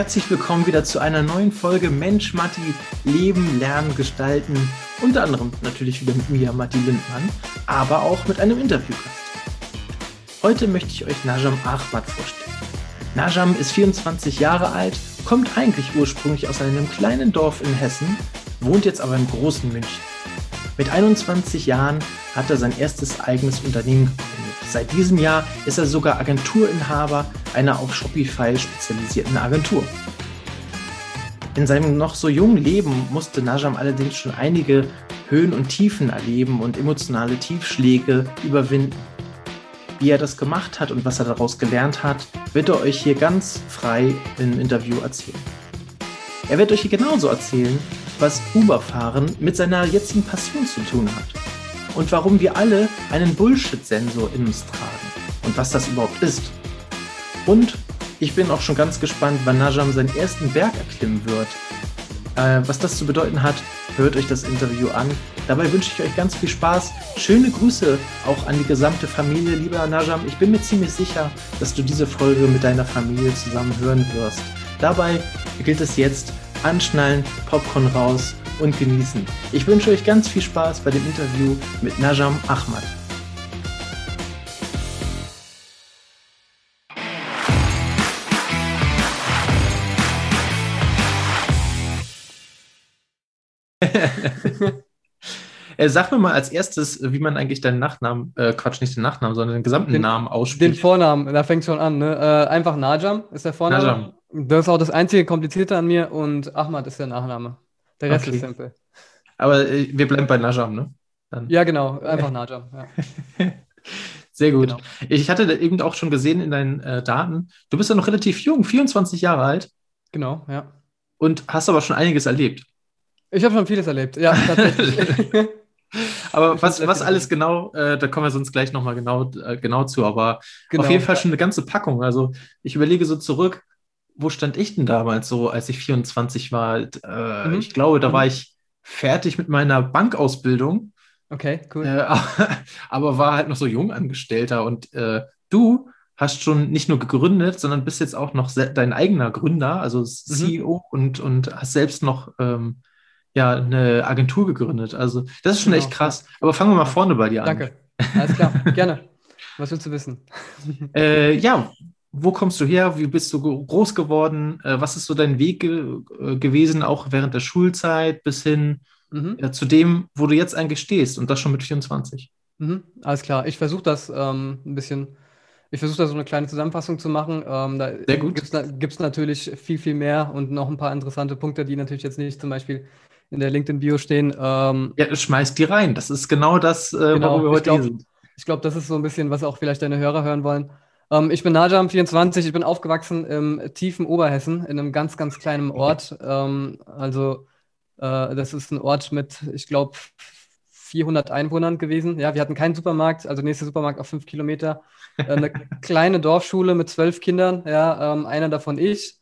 Herzlich willkommen wieder zu einer neuen Folge Mensch, Matti, Leben, Lernen, Gestalten. Unter anderem natürlich wieder mit mir, Matti Lindmann, aber auch mit einem Interviewgast. Heute möchte ich euch Najam Ahmad vorstellen. Najam ist 24 Jahre alt, kommt eigentlich ursprünglich aus einem kleinen Dorf in Hessen, wohnt jetzt aber im großen München. Mit 21 Jahren hat er sein erstes eigenes Unternehmen gegründet. Seit diesem Jahr ist er sogar Agenturinhaber einer auf Shopify spezialisierten Agentur. In seinem noch so jungen Leben musste Najam allerdings schon einige Höhen und Tiefen erleben und emotionale Tiefschläge überwinden. Wie er das gemacht hat und was er daraus gelernt hat, wird er euch hier ganz frei im Interview erzählen. Er wird euch hier genauso erzählen, was Uberfahren mit seiner jetzigen Passion zu tun hat und warum wir alle einen Bullshit-Sensor in uns tragen und was das überhaupt ist. Und ich bin auch schon ganz gespannt, wann Najam seinen ersten Berg erklimmen wird. Äh, was das zu bedeuten hat, hört euch das Interview an. Dabei wünsche ich euch ganz viel Spaß. Schöne Grüße auch an die gesamte Familie, lieber Najam. Ich bin mir ziemlich sicher, dass du diese Folge mit deiner Familie zusammen hören wirst. Dabei gilt es jetzt, anschnallen, Popcorn raus und genießen. Ich wünsche euch ganz viel Spaß bei dem Interview mit Najam Ahmad. Äh, sag mir mal als erstes, wie man eigentlich deinen Nachnamen, äh, Quatsch, nicht den Nachnamen, sondern den gesamten den, Namen ausspricht. Den Vornamen, da fängt schon an. Ne? Äh, einfach Najam ist der Vorname. Najam. Das ist auch das einzige Komplizierte an mir und Ahmad ist der Nachname. Der Rest okay. ist simpel. Aber äh, wir bleiben bei Najam, ne? Dann. Ja, genau, einfach Najam. Ja. Sehr gut. Genau. Ich hatte eben auch schon gesehen in deinen äh, Daten, du bist ja noch relativ jung, 24 Jahre alt. Genau, ja. Und hast aber schon einiges erlebt. Ich habe schon vieles erlebt, ja, tatsächlich. aber was, was alles genau, äh, da kommen wir sonst gleich nochmal genau, äh, genau zu, aber genau. auf jeden Fall schon eine ganze Packung. Also ich überlege so zurück, wo stand ich denn damals so, als ich 24 war? Äh, mhm. Ich glaube, da mhm. war ich fertig mit meiner Bankausbildung. Okay, cool. Äh, aber war halt noch so Jungangestellter und äh, du hast schon nicht nur gegründet, sondern bist jetzt auch noch dein eigener Gründer, also CEO mhm. und, und hast selbst noch ähm, ja, eine Agentur gegründet. Also das ist schon genau. echt krass. Aber fangen wir mal vorne bei dir an. Danke. Alles klar, gerne. Was willst du wissen? äh, ja, wo kommst du her? Wie bist du groß geworden? Äh, was ist so dein Weg ge äh, gewesen, auch während der Schulzeit bis hin mhm. ja, zu dem, wo du jetzt eigentlich stehst und das schon mit 24? Mhm. Alles klar. Ich versuche das ähm, ein bisschen, ich versuche da so eine kleine Zusammenfassung zu machen. Ähm, da Sehr gut. Gibt es natürlich viel, viel mehr und noch ein paar interessante Punkte, die natürlich jetzt nicht zum Beispiel in der LinkedIn-Bio stehen. Ähm, ja, schmeiß die rein. Das ist genau das, äh, genau. worüber wir heute glaub, hier sind. Ich glaube, das ist so ein bisschen, was auch vielleicht deine Hörer hören wollen. Ähm, ich bin Najam, 24. Ich bin aufgewachsen im tiefen Oberhessen, in einem ganz, ganz kleinen Ort. Ähm, also, äh, das ist ein Ort mit, ich glaube, 400 Einwohnern gewesen. Ja, wir hatten keinen Supermarkt, also nächster Supermarkt auf fünf Kilometer. Äh, eine kleine Dorfschule mit zwölf Kindern, ja, ähm, einer davon ich.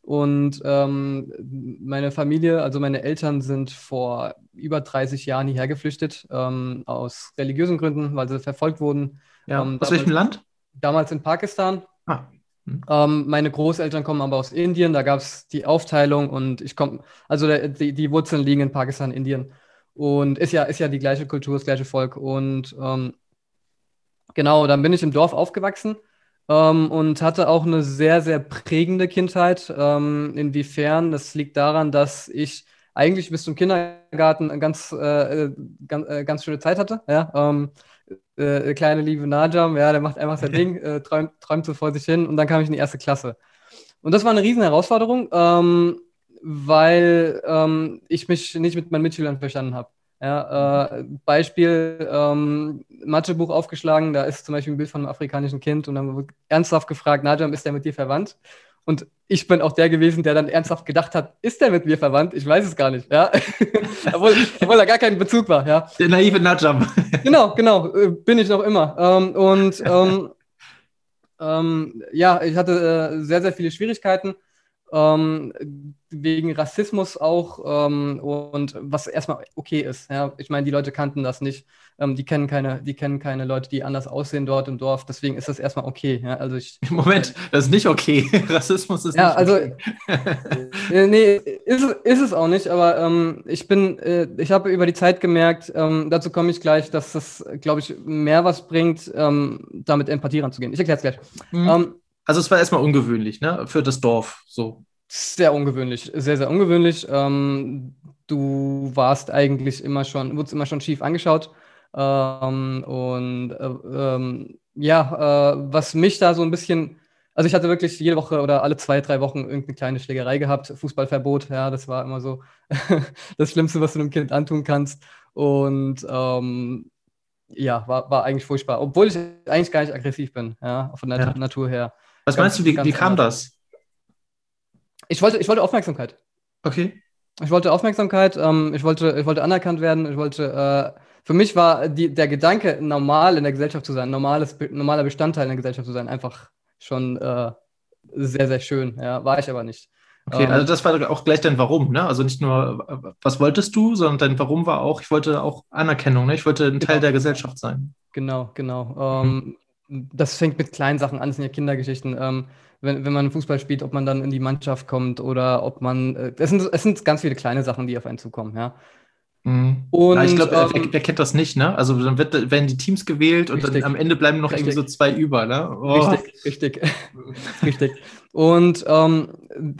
Und ähm, meine Familie, also meine Eltern sind vor über 30 Jahren hierher geflüchtet, ähm, aus religiösen Gründen, weil sie verfolgt wurden. Ja. Ähm, aus welchem Land? Damals in Pakistan. Ah. Hm. Ähm, meine Großeltern kommen aber aus Indien, da gab es die Aufteilung und ich komme, also der, die, die Wurzeln liegen in Pakistan, Indien. Und ist ja, ist ja die gleiche Kultur, das gleiche Volk. Und ähm, genau, dann bin ich im Dorf aufgewachsen ähm, und hatte auch eine sehr, sehr prägende Kindheit. Ähm, inwiefern? Das liegt daran, dass ich eigentlich bis zum Kindergarten eine ganz, äh, äh ganz, äh, ganz schöne Zeit hatte. Ja? Ähm, äh, kleine liebe Najam, ja, der macht einfach sein Ding, äh, träumt, träumt so vor sich hin und dann kam ich in die erste Klasse. Und das war eine riesen Herausforderung, ähm, weil ähm, ich mich nicht mit meinen Mitschülern verstanden habe. Ja, äh, Beispiel, ähm, Mathebuch aufgeschlagen, da ist zum Beispiel ein Bild von einem afrikanischen Kind und dann wird ernsthaft gefragt, Najam, ist der mit dir verwandt? Und ich bin auch der gewesen, der dann ernsthaft gedacht hat, ist der mit mir verwandt? Ich weiß es gar nicht, ja. obwohl, obwohl da gar kein Bezug war, ja. Der naive Najam. genau, genau, äh, bin ich noch immer. Ähm, und ähm, ähm, ja, ich hatte äh, sehr, sehr viele Schwierigkeiten. Ähm, wegen Rassismus auch ähm, und was erstmal okay ist. Ja? Ich meine, die Leute kannten das nicht. Ähm, die, kennen keine, die kennen keine Leute, die anders aussehen dort im Dorf. Deswegen ist das erstmal okay. Ja? Also ich, Moment, das ist nicht okay. Rassismus ist ja, nicht also, okay. äh, nee, ist, ist es auch nicht. Aber ähm, ich bin, äh, ich habe über die Zeit gemerkt, ähm, dazu komme ich gleich, dass das, glaube ich, mehr was bringt, ähm, damit Empathie ranzugehen. Ich erkläre es gleich. Mhm. Also es war erstmal ungewöhnlich, ne? Für das Dorf so. Sehr ungewöhnlich, sehr, sehr ungewöhnlich. Ähm, du warst eigentlich immer schon, wurdest immer schon schief angeschaut. Ähm, und äh, ähm, ja, äh, was mich da so ein bisschen, also ich hatte wirklich jede Woche oder alle zwei, drei Wochen irgendeine kleine Schlägerei gehabt, Fußballverbot, ja, das war immer so das Schlimmste, was du einem Kind antun kannst. Und ähm, ja, war, war eigentlich furchtbar, obwohl ich eigentlich gar nicht aggressiv bin, ja, von der ja. Natur her. Was ganz, meinst du, wie, wie kam das? Ich wollte, ich wollte Aufmerksamkeit. Okay. Ich wollte Aufmerksamkeit, ähm, ich, wollte, ich wollte anerkannt werden, ich wollte, äh, für mich war die, der Gedanke, normal in der Gesellschaft zu sein, normales, normaler Bestandteil in der Gesellschaft zu sein, einfach schon äh, sehr, sehr schön. Ja, war ich aber nicht. Okay, ähm, also das war auch gleich dein Warum, ne? Also nicht nur, was wolltest du, sondern dein Warum war auch, ich wollte auch Anerkennung, ne? Ich wollte ein genau. Teil der Gesellschaft sein. Genau, genau. Mhm. Das fängt mit kleinen Sachen an, das sind ja Kindergeschichten. Ähm, wenn, wenn man Fußball spielt, ob man dann in die Mannschaft kommt oder ob man. Äh, sind, es sind ganz viele kleine Sachen, die auf einen zukommen, ja. Mhm. Und, ja, ich glaube, ähm, wer, wer, kennt das nicht, ne? Also dann wird, werden die Teams gewählt und richtig, dann am Ende bleiben noch richtig. irgendwie so zwei über, ne? Oh. Richtig, richtig. richtig. Und ähm,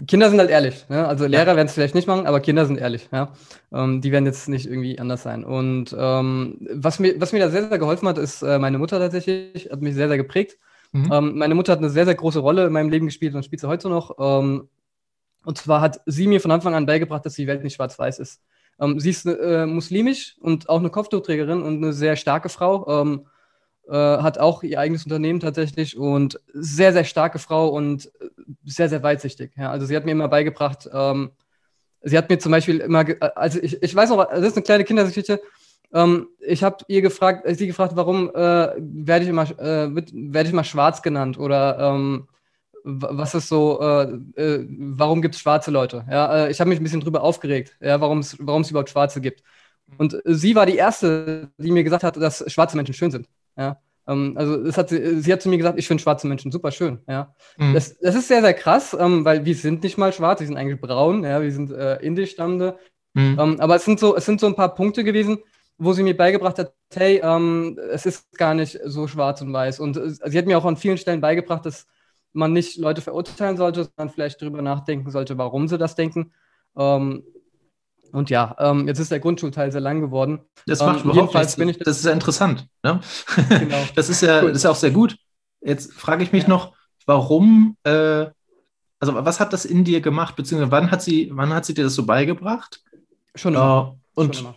Kinder sind halt ehrlich. Ne? Also Lehrer ja. werden es vielleicht nicht machen, aber Kinder sind ehrlich. Ja? Ähm, die werden jetzt nicht irgendwie anders sein. Und ähm, was, mir, was mir da sehr, sehr geholfen hat, ist äh, meine Mutter tatsächlich, hat mich sehr, sehr geprägt. Mhm. Ähm, meine Mutter hat eine sehr, sehr große Rolle in meinem Leben gespielt und spielt sie heute noch. Ähm, und zwar hat sie mir von Anfang an beigebracht, dass die Welt nicht schwarz-weiß ist. Ähm, sie ist äh, muslimisch und auch eine Kopftuchträgerin und eine sehr starke Frau. Ähm, äh, hat auch ihr eigenes Unternehmen tatsächlich und sehr, sehr starke Frau und sehr, sehr weitsichtig. Ja, also sie hat mir immer beigebracht, ähm, sie hat mir zum Beispiel immer, also ich, ich weiß noch, das ist eine kleine Kindergeschichte, ähm, ich habe ihr gefragt, sie gefragt, warum äh, werde ich immer äh, werde ich immer schwarz genannt oder ähm, was ist so, äh, äh warum gibt es schwarze Leute? Ja, äh, ich habe mich ein bisschen drüber aufgeregt, ja, warum es überhaupt Schwarze gibt. Und sie war die erste, die mir gesagt hat, dass schwarze Menschen schön sind. Ja. Ähm, also hat sie, sie hat zu mir gesagt, ich finde schwarze Menschen super schön. Ja. Mhm. Das, das ist sehr, sehr krass, ähm, weil wir sind nicht mal schwarz, wir sind eigentlich braun, ja, wir sind äh, indisch stammende. Mhm. Ähm, aber es sind, so, es sind so ein paar Punkte gewesen, wo sie mir beigebracht hat, hey, ähm, es ist gar nicht so schwarz und weiß. Und äh, sie hat mir auch an vielen Stellen beigebracht, dass man nicht Leute verurteilen sollte, sondern vielleicht darüber nachdenken sollte, warum sie das denken. Ähm, und ja, ähm, jetzt ist der Grundschulteil sehr lang geworden. Das macht ähm, überhaupt nichts. Bin ich das ist ja interessant. Ne? Genau. das, ist ja, das ist ja auch sehr gut. Jetzt frage ich mich ja. noch, warum, äh, also was hat das in dir gemacht, beziehungsweise wann hat sie, wann hat sie dir das so beigebracht? Schon immer. Äh, und Schon immer.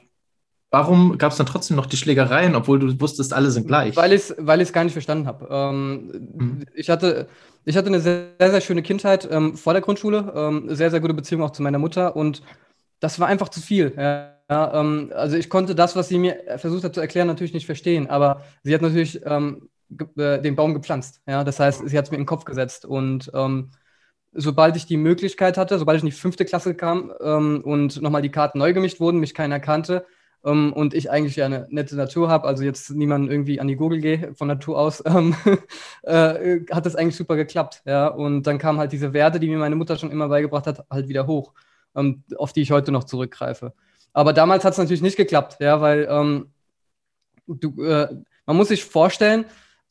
Warum gab es dann trotzdem noch die Schlägereien, obwohl du wusstest, alle sind gleich? Weil ich es weil gar nicht verstanden habe. Ähm, mhm. ich, hatte, ich hatte eine sehr, sehr schöne Kindheit ähm, vor der Grundschule, ähm, sehr, sehr gute Beziehung auch zu meiner Mutter und das war einfach zu viel. Ja, ja, ähm, also ich konnte das, was sie mir versucht hat zu erklären, natürlich nicht verstehen, aber sie hat natürlich ähm, äh, den Baum gepflanzt. Ja? Das heißt, sie hat es mir in den Kopf gesetzt und ähm, sobald ich die Möglichkeit hatte, sobald ich in die fünfte Klasse kam und nochmal die Karten neu gemischt wurden, mich keiner kannte, ähm, und ich eigentlich ja eine nette Natur habe, also jetzt niemanden irgendwie an die Gurgel gehe von Natur aus, ähm, äh, hat das eigentlich super geklappt. Ja? Und dann kamen halt diese Werte, die mir meine Mutter schon immer beigebracht hat, halt wieder hoch, ähm, auf die ich heute noch zurückgreife. Aber damals hat es natürlich nicht geklappt, ja, weil ähm, du, äh, man muss sich vorstellen,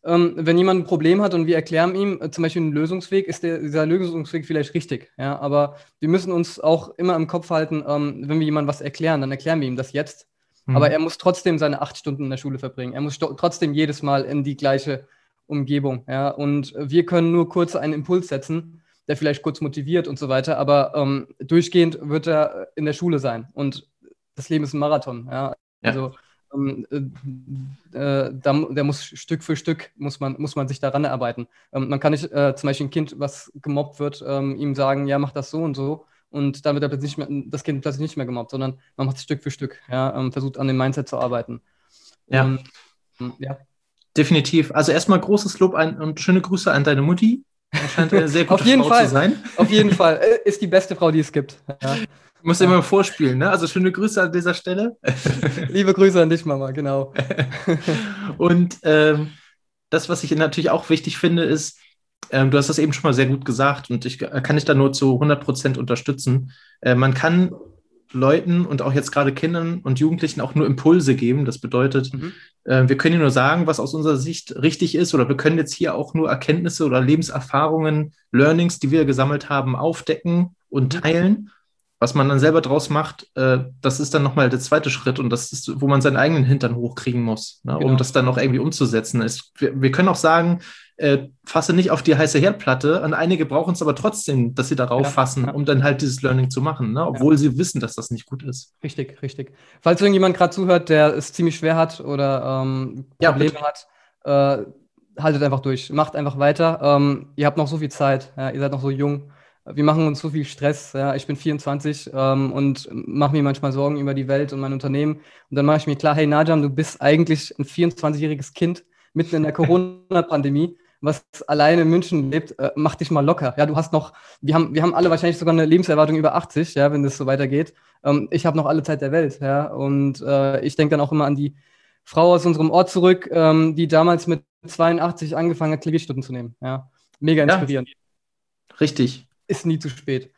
ähm, wenn jemand ein Problem hat und wir erklären ihm äh, zum Beispiel einen Lösungsweg, ist der, dieser Lösungsweg vielleicht richtig. Ja? Aber wir müssen uns auch immer im Kopf halten, ähm, wenn wir jemandem was erklären, dann erklären wir ihm das jetzt. Mhm. Aber er muss trotzdem seine acht Stunden in der Schule verbringen. Er muss trotzdem jedes Mal in die gleiche Umgebung. Ja? Und wir können nur kurz einen Impuls setzen, der vielleicht kurz motiviert und so weiter, aber ähm, durchgehend wird er in der Schule sein. Und das Leben ist ein Marathon. Ja? ja. Also ähm, äh, äh, da, der muss Stück für Stück muss man, muss man sich daran erarbeiten. Ähm, man kann nicht äh, zum Beispiel ein Kind, was gemobbt wird, ähm, ihm sagen, ja, mach das so und so und damit wird nicht mehr, das Kind plötzlich nicht mehr gemobbt, sondern man macht es Stück für Stück, ja, ähm, versucht an dem Mindset zu arbeiten. Ja. Ähm, ja. Definitiv. Also erstmal großes Lob an, und schöne Grüße an deine Mutti. Er scheint eine sehr gute Auf jeden Frau Fall. zu sein. Auf jeden Fall. Äh, Ist die beste Frau, die es gibt. Ja. Muss ja. immer vorspielen, ne? Also schöne Grüße an dieser Stelle. Liebe Grüße an dich, Mama, genau. Und ähm, das, was ich natürlich auch wichtig finde, ist, ähm, du hast das eben schon mal sehr gut gesagt und ich kann dich da nur zu 100 Prozent unterstützen. Äh, man kann Leuten und auch jetzt gerade Kindern und Jugendlichen auch nur Impulse geben. Das bedeutet, mhm. äh, wir können ihnen nur sagen, was aus unserer Sicht richtig ist, oder wir können jetzt hier auch nur Erkenntnisse oder Lebenserfahrungen, Learnings, die wir gesammelt haben, aufdecken und mhm. teilen. Was man dann selber draus macht, äh, das ist dann nochmal der zweite Schritt und das ist, wo man seinen eigenen Hintern hochkriegen muss, ne, genau. um das dann noch irgendwie umzusetzen. Es, wir, wir, können auch sagen, äh, fasse nicht auf die heiße Herdplatte. Und einige brauchen es aber trotzdem, dass sie darauf ja, fassen, ja. um dann halt dieses Learning zu machen, ne? obwohl ja. sie wissen, dass das nicht gut ist. Richtig, richtig. Falls irgendjemand gerade zuhört, der es ziemlich schwer hat oder ähm, Probleme hat, äh, haltet einfach durch, macht einfach weiter. Ähm, ihr habt noch so viel Zeit, ihr seid noch so jung. Wir machen uns so viel Stress. Ich bin 24 ähm, und mache mir manchmal Sorgen über die Welt und mein Unternehmen. Und dann mache ich mir klar, hey Najam, du bist eigentlich ein 24-jähriges Kind mitten in der Corona-Pandemie was alleine in München lebt, äh, mach dich mal locker. Ja, du hast noch, wir haben, wir haben alle wahrscheinlich sogar eine Lebenserwartung über 80, ja, wenn das so weitergeht. Ähm, ich habe noch alle Zeit der Welt, ja. Und äh, ich denke dann auch immer an die Frau aus unserem Ort zurück, ähm, die damals mit 82 angefangen hat, Klavierstunden zu nehmen. Ja. Mega inspirierend. Ja, richtig. Ist nie zu spät.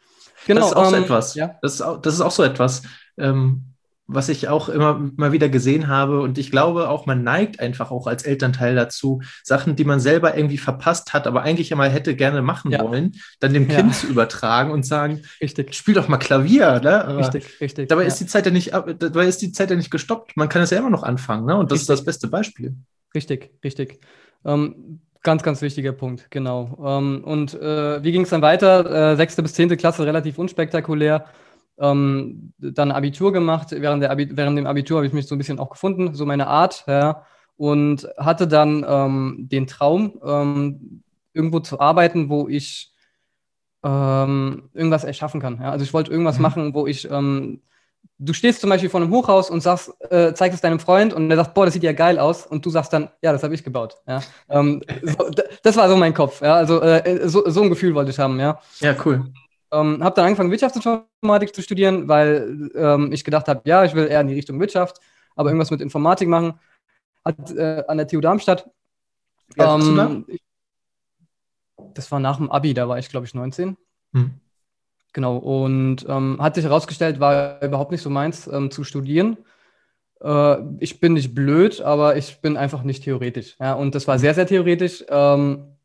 Genau. Das ist auch ähm, so etwas. Ja? Das, ist auch, das ist auch so etwas. Ähm, was ich auch immer mal wieder gesehen habe. Und ich glaube auch, man neigt einfach auch als Elternteil dazu, Sachen, die man selber irgendwie verpasst hat, aber eigentlich einmal hätte gerne machen ja. wollen, dann dem Kind ja. zu übertragen und sagen, richtig. spiel doch mal Klavier. Ne? richtig, richtig. Dabei ja. ist die Zeit ja nicht, dabei ist die Zeit ja nicht gestoppt. Man kann es ja immer noch anfangen. Ne? Und das richtig. ist das beste Beispiel. Richtig, richtig. Ähm, Ganz, ganz wichtiger Punkt, genau. Ähm, und äh, wie ging es dann weiter? Äh, sechste bis zehnte Klasse relativ unspektakulär ähm, dann Abitur gemacht. Während, der Abi während dem Abitur habe ich mich so ein bisschen auch gefunden, so meine Art, ja, und hatte dann ähm, den Traum, ähm, irgendwo zu arbeiten, wo ich ähm, irgendwas erschaffen kann. Ja? Also ich wollte irgendwas mhm. machen, wo ich ähm, du stehst zum Beispiel vor einem Hochhaus und sagst, äh, zeigst es deinem Freund und der sagt, boah, das sieht ja geil aus und du sagst dann, ja, das habe ich gebaut. Ja? Ähm, so, das war so mein Kopf. Ja? Also äh, so, so, ein Gefühl wollte ich haben. Ja, ja cool. Ähm, habe dann angefangen, Wirtschaftsinformatik zu studieren, weil ähm, ich gedacht habe, ja, ich will eher in die Richtung Wirtschaft, aber irgendwas mit Informatik machen. Hat äh, an der TU Darmstadt. Ähm, ich, das war nach dem Abi, da war ich, glaube ich, 19. Hm. Genau, und ähm, hat sich herausgestellt, war überhaupt nicht so meins ähm, zu studieren. Äh, ich bin nicht blöd, aber ich bin einfach nicht theoretisch. Ja? Und das war sehr, sehr theoretisch, ähm,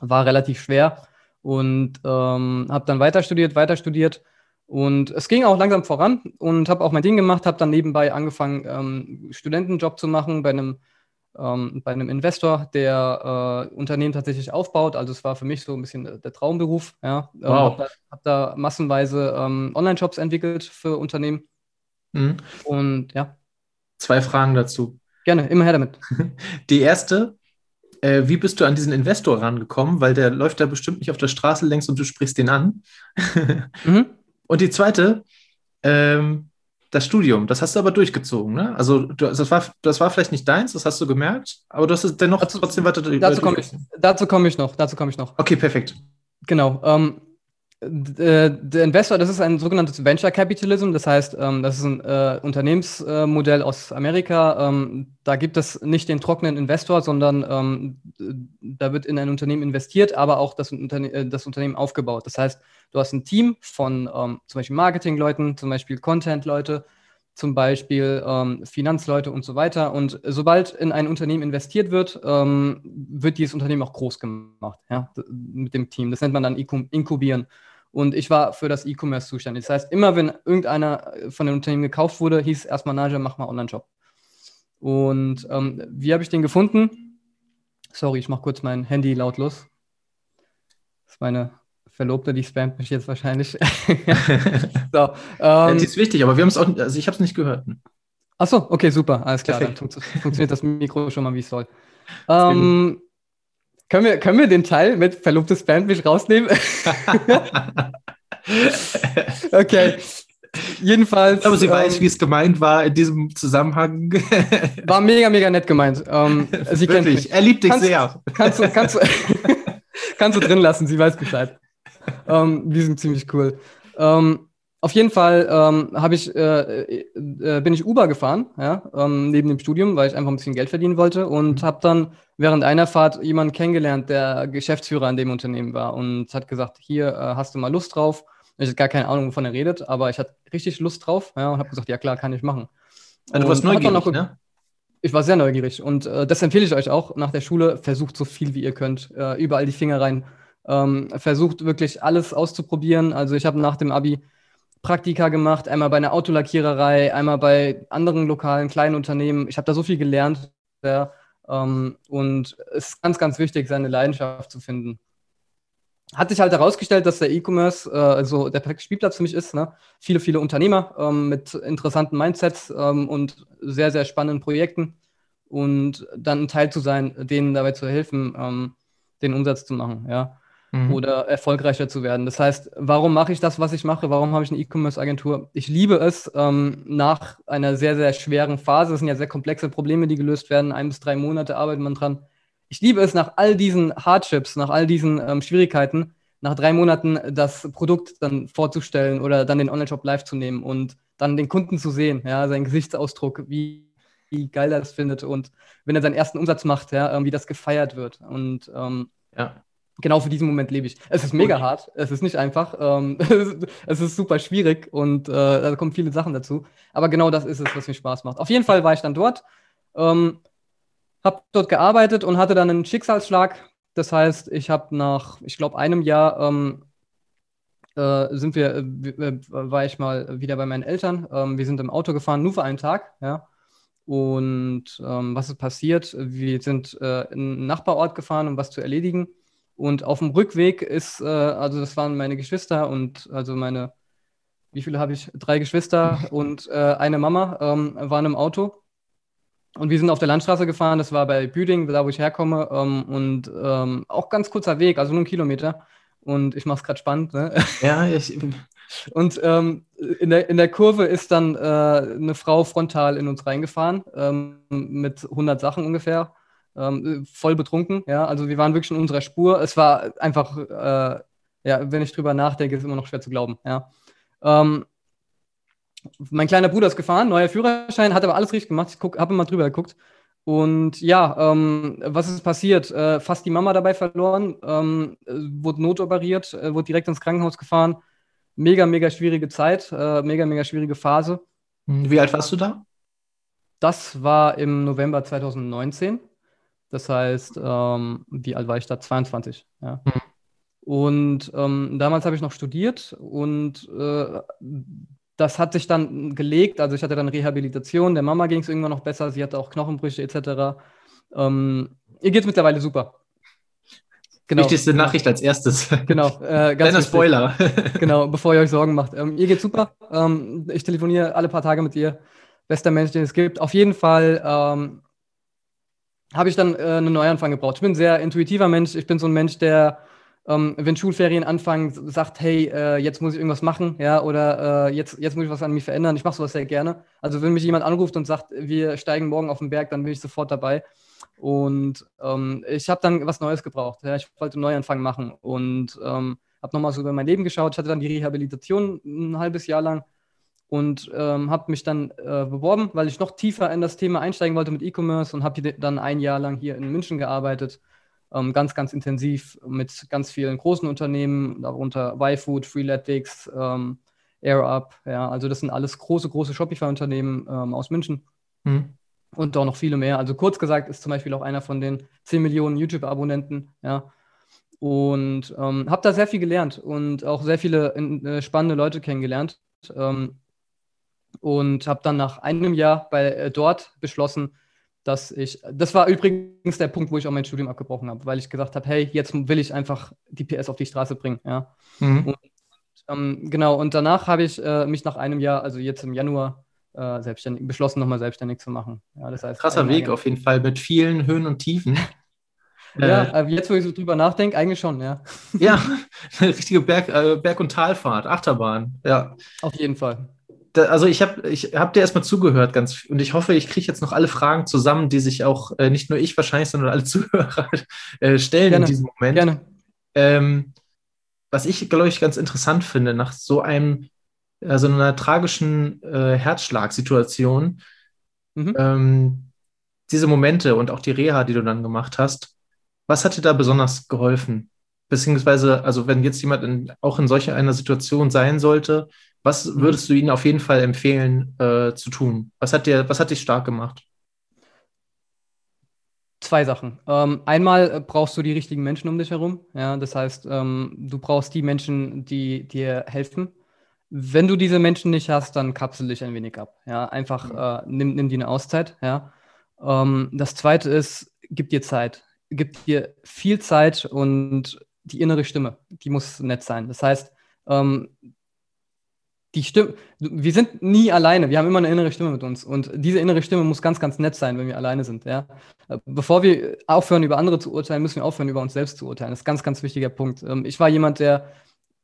war relativ schwer und ähm, habe dann weiter studiert, weiter studiert und es ging auch langsam voran und habe auch mein Ding gemacht, habe dann nebenbei angefangen, ähm, Studentenjob zu machen bei einem, ähm, bei einem Investor, der äh, Unternehmen tatsächlich aufbaut. Also es war für mich so ein bisschen der Traumberuf. Ja. Ähm, wow. habe da, hab da, massenweise ähm, Online-Shops entwickelt für Unternehmen. Mhm. Und ja. Zwei Fragen dazu. Gerne, immer her damit. Die erste, äh, wie bist du an diesen Investor rangekommen? Weil der läuft da bestimmt nicht auf der Straße längs und du sprichst den an. mhm. Und die zweite, ähm, das Studium, das hast du aber durchgezogen, ne? Also du, das, war, das war vielleicht nicht deins, das hast du gemerkt, aber du hast es dennoch dazu, trotzdem weiter Dazu komme ich, dazu komm ich noch, dazu komme ich noch. Okay, perfekt. Genau. Ähm, äh, der Investor, das ist ein sogenanntes Venture Capitalism, das heißt, ähm, das ist ein äh, Unternehmensmodell aus Amerika. Ähm, da gibt es nicht den trockenen Investor, sondern ähm, da wird in ein Unternehmen investiert, aber auch das, äh, das Unternehmen aufgebaut. Das heißt, du hast ein Team von zum Beispiel Marketingleuten, zum Beispiel Content-Leute, zum Beispiel ähm, Finanzleute und so weiter. Und sobald in ein Unternehmen investiert wird, wird dieses Unternehmen auch groß gemacht ja, mit dem Team. Das nennt man dann Inkubieren. Und ich war für das E-Commerce zuständig. Das heißt, immer wenn irgendeiner von den Unternehmen gekauft wurde, hieß erstmal Naja, mach mal Online-Shop. Und ähm, wie habe ich den gefunden? Sorry, ich mache kurz mein Handy lautlos. Das ist meine Verlobte, die spammt mich jetzt wahrscheinlich. so, ähm, die ist wichtig, aber wir haben es auch, also ich habe es nicht gehört. Achso, okay, super, alles klar. Perfekt. Dann funktioniert das Mikro schon mal, wie es soll. Ähm, können wir, können wir den Teil mit verlobtes Bandwisch rausnehmen? okay. Jedenfalls. Aber sie ähm, weiß, wie es gemeint war in diesem Zusammenhang. war mega, mega nett gemeint. Ähm, sie Wirklich, kennt mich. er liebt dich kannst, sehr. Kannst du, kannst, du, Kannst du drin lassen, sie weiß Bescheid. ähm, die sind ziemlich cool. Ähm, auf jeden Fall ähm, ich, äh, äh, bin ich Uber gefahren, ja, ähm, neben dem Studium, weil ich einfach ein bisschen Geld verdienen wollte und mhm. habe dann während einer Fahrt jemanden kennengelernt, der Geschäftsführer an dem Unternehmen war und hat gesagt, hier äh, hast du mal Lust drauf. Ich hatte gar keine Ahnung, wovon er redet, aber ich hatte richtig Lust drauf ja, und habe gesagt, ja klar, kann ich machen. Also du warst neugierig, ne? Ich war sehr neugierig und äh, das empfehle ich euch auch nach der Schule. Versucht so viel wie ihr könnt, äh, überall die Finger rein. Ähm, versucht wirklich alles auszuprobieren. Also ich habe nach dem Abi Praktika gemacht, einmal bei einer Autolackiererei, einmal bei anderen lokalen kleinen Unternehmen. Ich habe da so viel gelernt. Ja, ähm, und es ist ganz, ganz wichtig, seine Leidenschaft zu finden. Hat sich halt herausgestellt, dass der E-Commerce äh, also der perfekte Spielplatz für mich ist. Ne? Viele, viele Unternehmer ähm, mit interessanten Mindsets ähm, und sehr, sehr spannenden Projekten. Und dann ein Teil zu sein, denen dabei zu helfen, ähm, den Umsatz zu machen. Ja mhm. oder erfolgreicher zu werden. Das heißt, warum mache ich das, was ich mache? Warum habe ich eine E-Commerce-Agentur? Ich liebe es ähm, nach einer sehr, sehr schweren Phase. Es sind ja sehr komplexe Probleme, die gelöst werden. Ein bis drei Monate arbeitet man dran. Ich liebe es nach all diesen Hardships, nach all diesen ähm, Schwierigkeiten, nach drei Monaten das Produkt dann vorzustellen oder dann den Online-Shop live zu nehmen und dann den Kunden zu sehen, ja, seinen Gesichtsausdruck, wie, wie geil er das findet und wenn er seinen ersten Umsatz macht, ja, wie das gefeiert wird. Und ähm, ja genau für diesen Moment lebe ich. Es ist mega hart, es ist nicht einfach, ähm, es ist super schwierig und äh, da kommen viele Sachen dazu. Aber genau das ist es, was mir Spaß macht. Auf jeden Fall war ich dann dort, ähm, habe dort gearbeitet und hatte dann einen Schicksalsschlag. Das heißt, ich habe nach, ich glaube, einem Jahr ähm, äh, sind wir, äh, war ich mal wieder bei meinen Eltern. Ähm, wir sind im Auto gefahren, nur für einen Tag, ja. Und ähm, was ist passiert? Wir sind äh, in einen Nachbarort gefahren, um was zu erledigen. Und auf dem Rückweg ist, äh, also das waren meine Geschwister und also meine, wie viele habe ich? Drei Geschwister und äh, eine Mama ähm, waren im Auto. Und wir sind auf der Landstraße gefahren, das war bei Büding, da wo ich herkomme. Ähm, und ähm, auch ganz kurzer Weg, also nur ein Kilometer. Und ich mache es gerade spannend. Ne? Ja, ich. Und ähm, in, der, in der Kurve ist dann äh, eine Frau frontal in uns reingefahren, ähm, mit 100 Sachen ungefähr ähm, voll betrunken. Ja, also wir waren wirklich in unserer Spur. Es war einfach, äh, ja, wenn ich drüber nachdenke, ist es immer noch schwer zu glauben. Ja. Ähm, mein kleiner Bruder ist gefahren, neuer Führerschein, hat aber alles richtig gemacht. Ich habe immer drüber geguckt. Und ja, ähm, was ist passiert? Äh, fast die Mama dabei verloren, ähm, wurde notoperiert, äh, wurde direkt ins Krankenhaus gefahren. Mega, mega schwierige Zeit, äh, mega, mega schwierige Phase. Wie alt warst du da? Das war im November 2019. Das heißt, ähm, wie alt war ich da? 22. Ja. Mhm. Und ähm, damals habe ich noch studiert und äh, das hat sich dann gelegt. Also ich hatte dann Rehabilitation, der Mama ging es irgendwann noch besser, sie hatte auch Knochenbrüche etc. Ähm, ihr geht es mittlerweile super. Genau. Wichtigste Nachricht als erstes. Genau. Äh, Kleiner Spoiler. genau, bevor ihr euch Sorgen macht. Ähm, ihr geht super. Ähm, ich telefoniere alle paar Tage mit ihr. Bester Mensch, den es gibt. Auf jeden Fall ähm, habe ich dann äh, einen Neuanfang gebraucht. Ich bin ein sehr intuitiver Mensch. Ich bin so ein Mensch, der, ähm, wenn Schulferien anfangen, sagt, hey, äh, jetzt muss ich irgendwas machen, ja, oder äh, jetzt, jetzt muss ich was an mir verändern. Ich mache sowas sehr gerne. Also wenn mich jemand anruft und sagt, wir steigen morgen auf den Berg, dann bin ich sofort dabei. Und ähm, ich habe dann was Neues gebraucht. Ja. Ich wollte einen Neuanfang machen und ähm, habe nochmal so über mein Leben geschaut. Ich hatte dann die Rehabilitation ein halbes Jahr lang und ähm, habe mich dann äh, beworben, weil ich noch tiefer in das Thema einsteigen wollte mit E-Commerce und habe dann ein Jahr lang hier in München gearbeitet, ähm, ganz, ganz intensiv mit ganz vielen großen Unternehmen, darunter YFood, Freeletics, ähm, AirUp, ja, also das sind alles große, große Shopify-Unternehmen ähm, aus München. Mhm. Und auch noch viele mehr. Also kurz gesagt ist zum Beispiel auch einer von den 10 Millionen YouTube-Abonnenten, ja. Und ähm, habe da sehr viel gelernt und auch sehr viele äh, spannende Leute kennengelernt. Und habe dann nach einem Jahr bei äh, dort beschlossen, dass ich, das war übrigens der Punkt, wo ich auch mein Studium abgebrochen habe, weil ich gesagt habe, hey, jetzt will ich einfach die PS auf die Straße bringen, ja. Mhm. Und, ähm, genau, und danach habe ich äh, mich nach einem Jahr, also jetzt im Januar, äh, selbstständig, beschlossen, nochmal selbstständig zu machen. Ja, das heißt, Krasser Weg auf jeden Fall mit vielen Höhen und Tiefen. ja, äh, jetzt, wo ich so drüber nachdenke, eigentlich schon, ja. ja, eine richtige Berg-, äh, Berg und Talfahrt, Achterbahn, ja. Auf jeden Fall da, also ich habe ich hab dir erstmal zugehört ganz und ich hoffe, ich kriege jetzt noch alle Fragen zusammen, die sich auch äh, nicht nur ich wahrscheinlich, sondern alle Zuhörer äh, stellen Gerne. in diesem Moment. Gerne. Ähm, was ich, glaube ich, ganz interessant finde, nach so einem, also einer tragischen äh, Herzschlagsituation, mhm. ähm, diese Momente und auch die Reha, die du dann gemacht hast, was hat dir da besonders geholfen? Beziehungsweise, also wenn jetzt jemand in, auch in solch einer Situation sein sollte, was mhm. würdest du ihnen auf jeden Fall empfehlen äh, zu tun? Was hat dir, was hat dich stark gemacht? Zwei Sachen. Ähm, einmal brauchst du die richtigen Menschen um dich herum. Ja, das heißt, ähm, du brauchst die Menschen, die dir helfen. Wenn du diese Menschen nicht hast, dann kapsel dich ein wenig ab. Ja, einfach mhm. äh, nimm, nimm dir eine Auszeit. Ja. Ähm, das zweite ist, gib dir Zeit. Gib dir viel Zeit und die innere Stimme, die muss nett sein. Das heißt, ähm, die Stimme, wir sind nie alleine, wir haben immer eine innere Stimme mit uns und diese innere Stimme muss ganz, ganz nett sein, wenn wir alleine sind. Ja? Bevor wir aufhören, über andere zu urteilen, müssen wir aufhören, über uns selbst zu urteilen. Das ist ein ganz, ganz wichtiger Punkt. Ähm, ich war jemand, der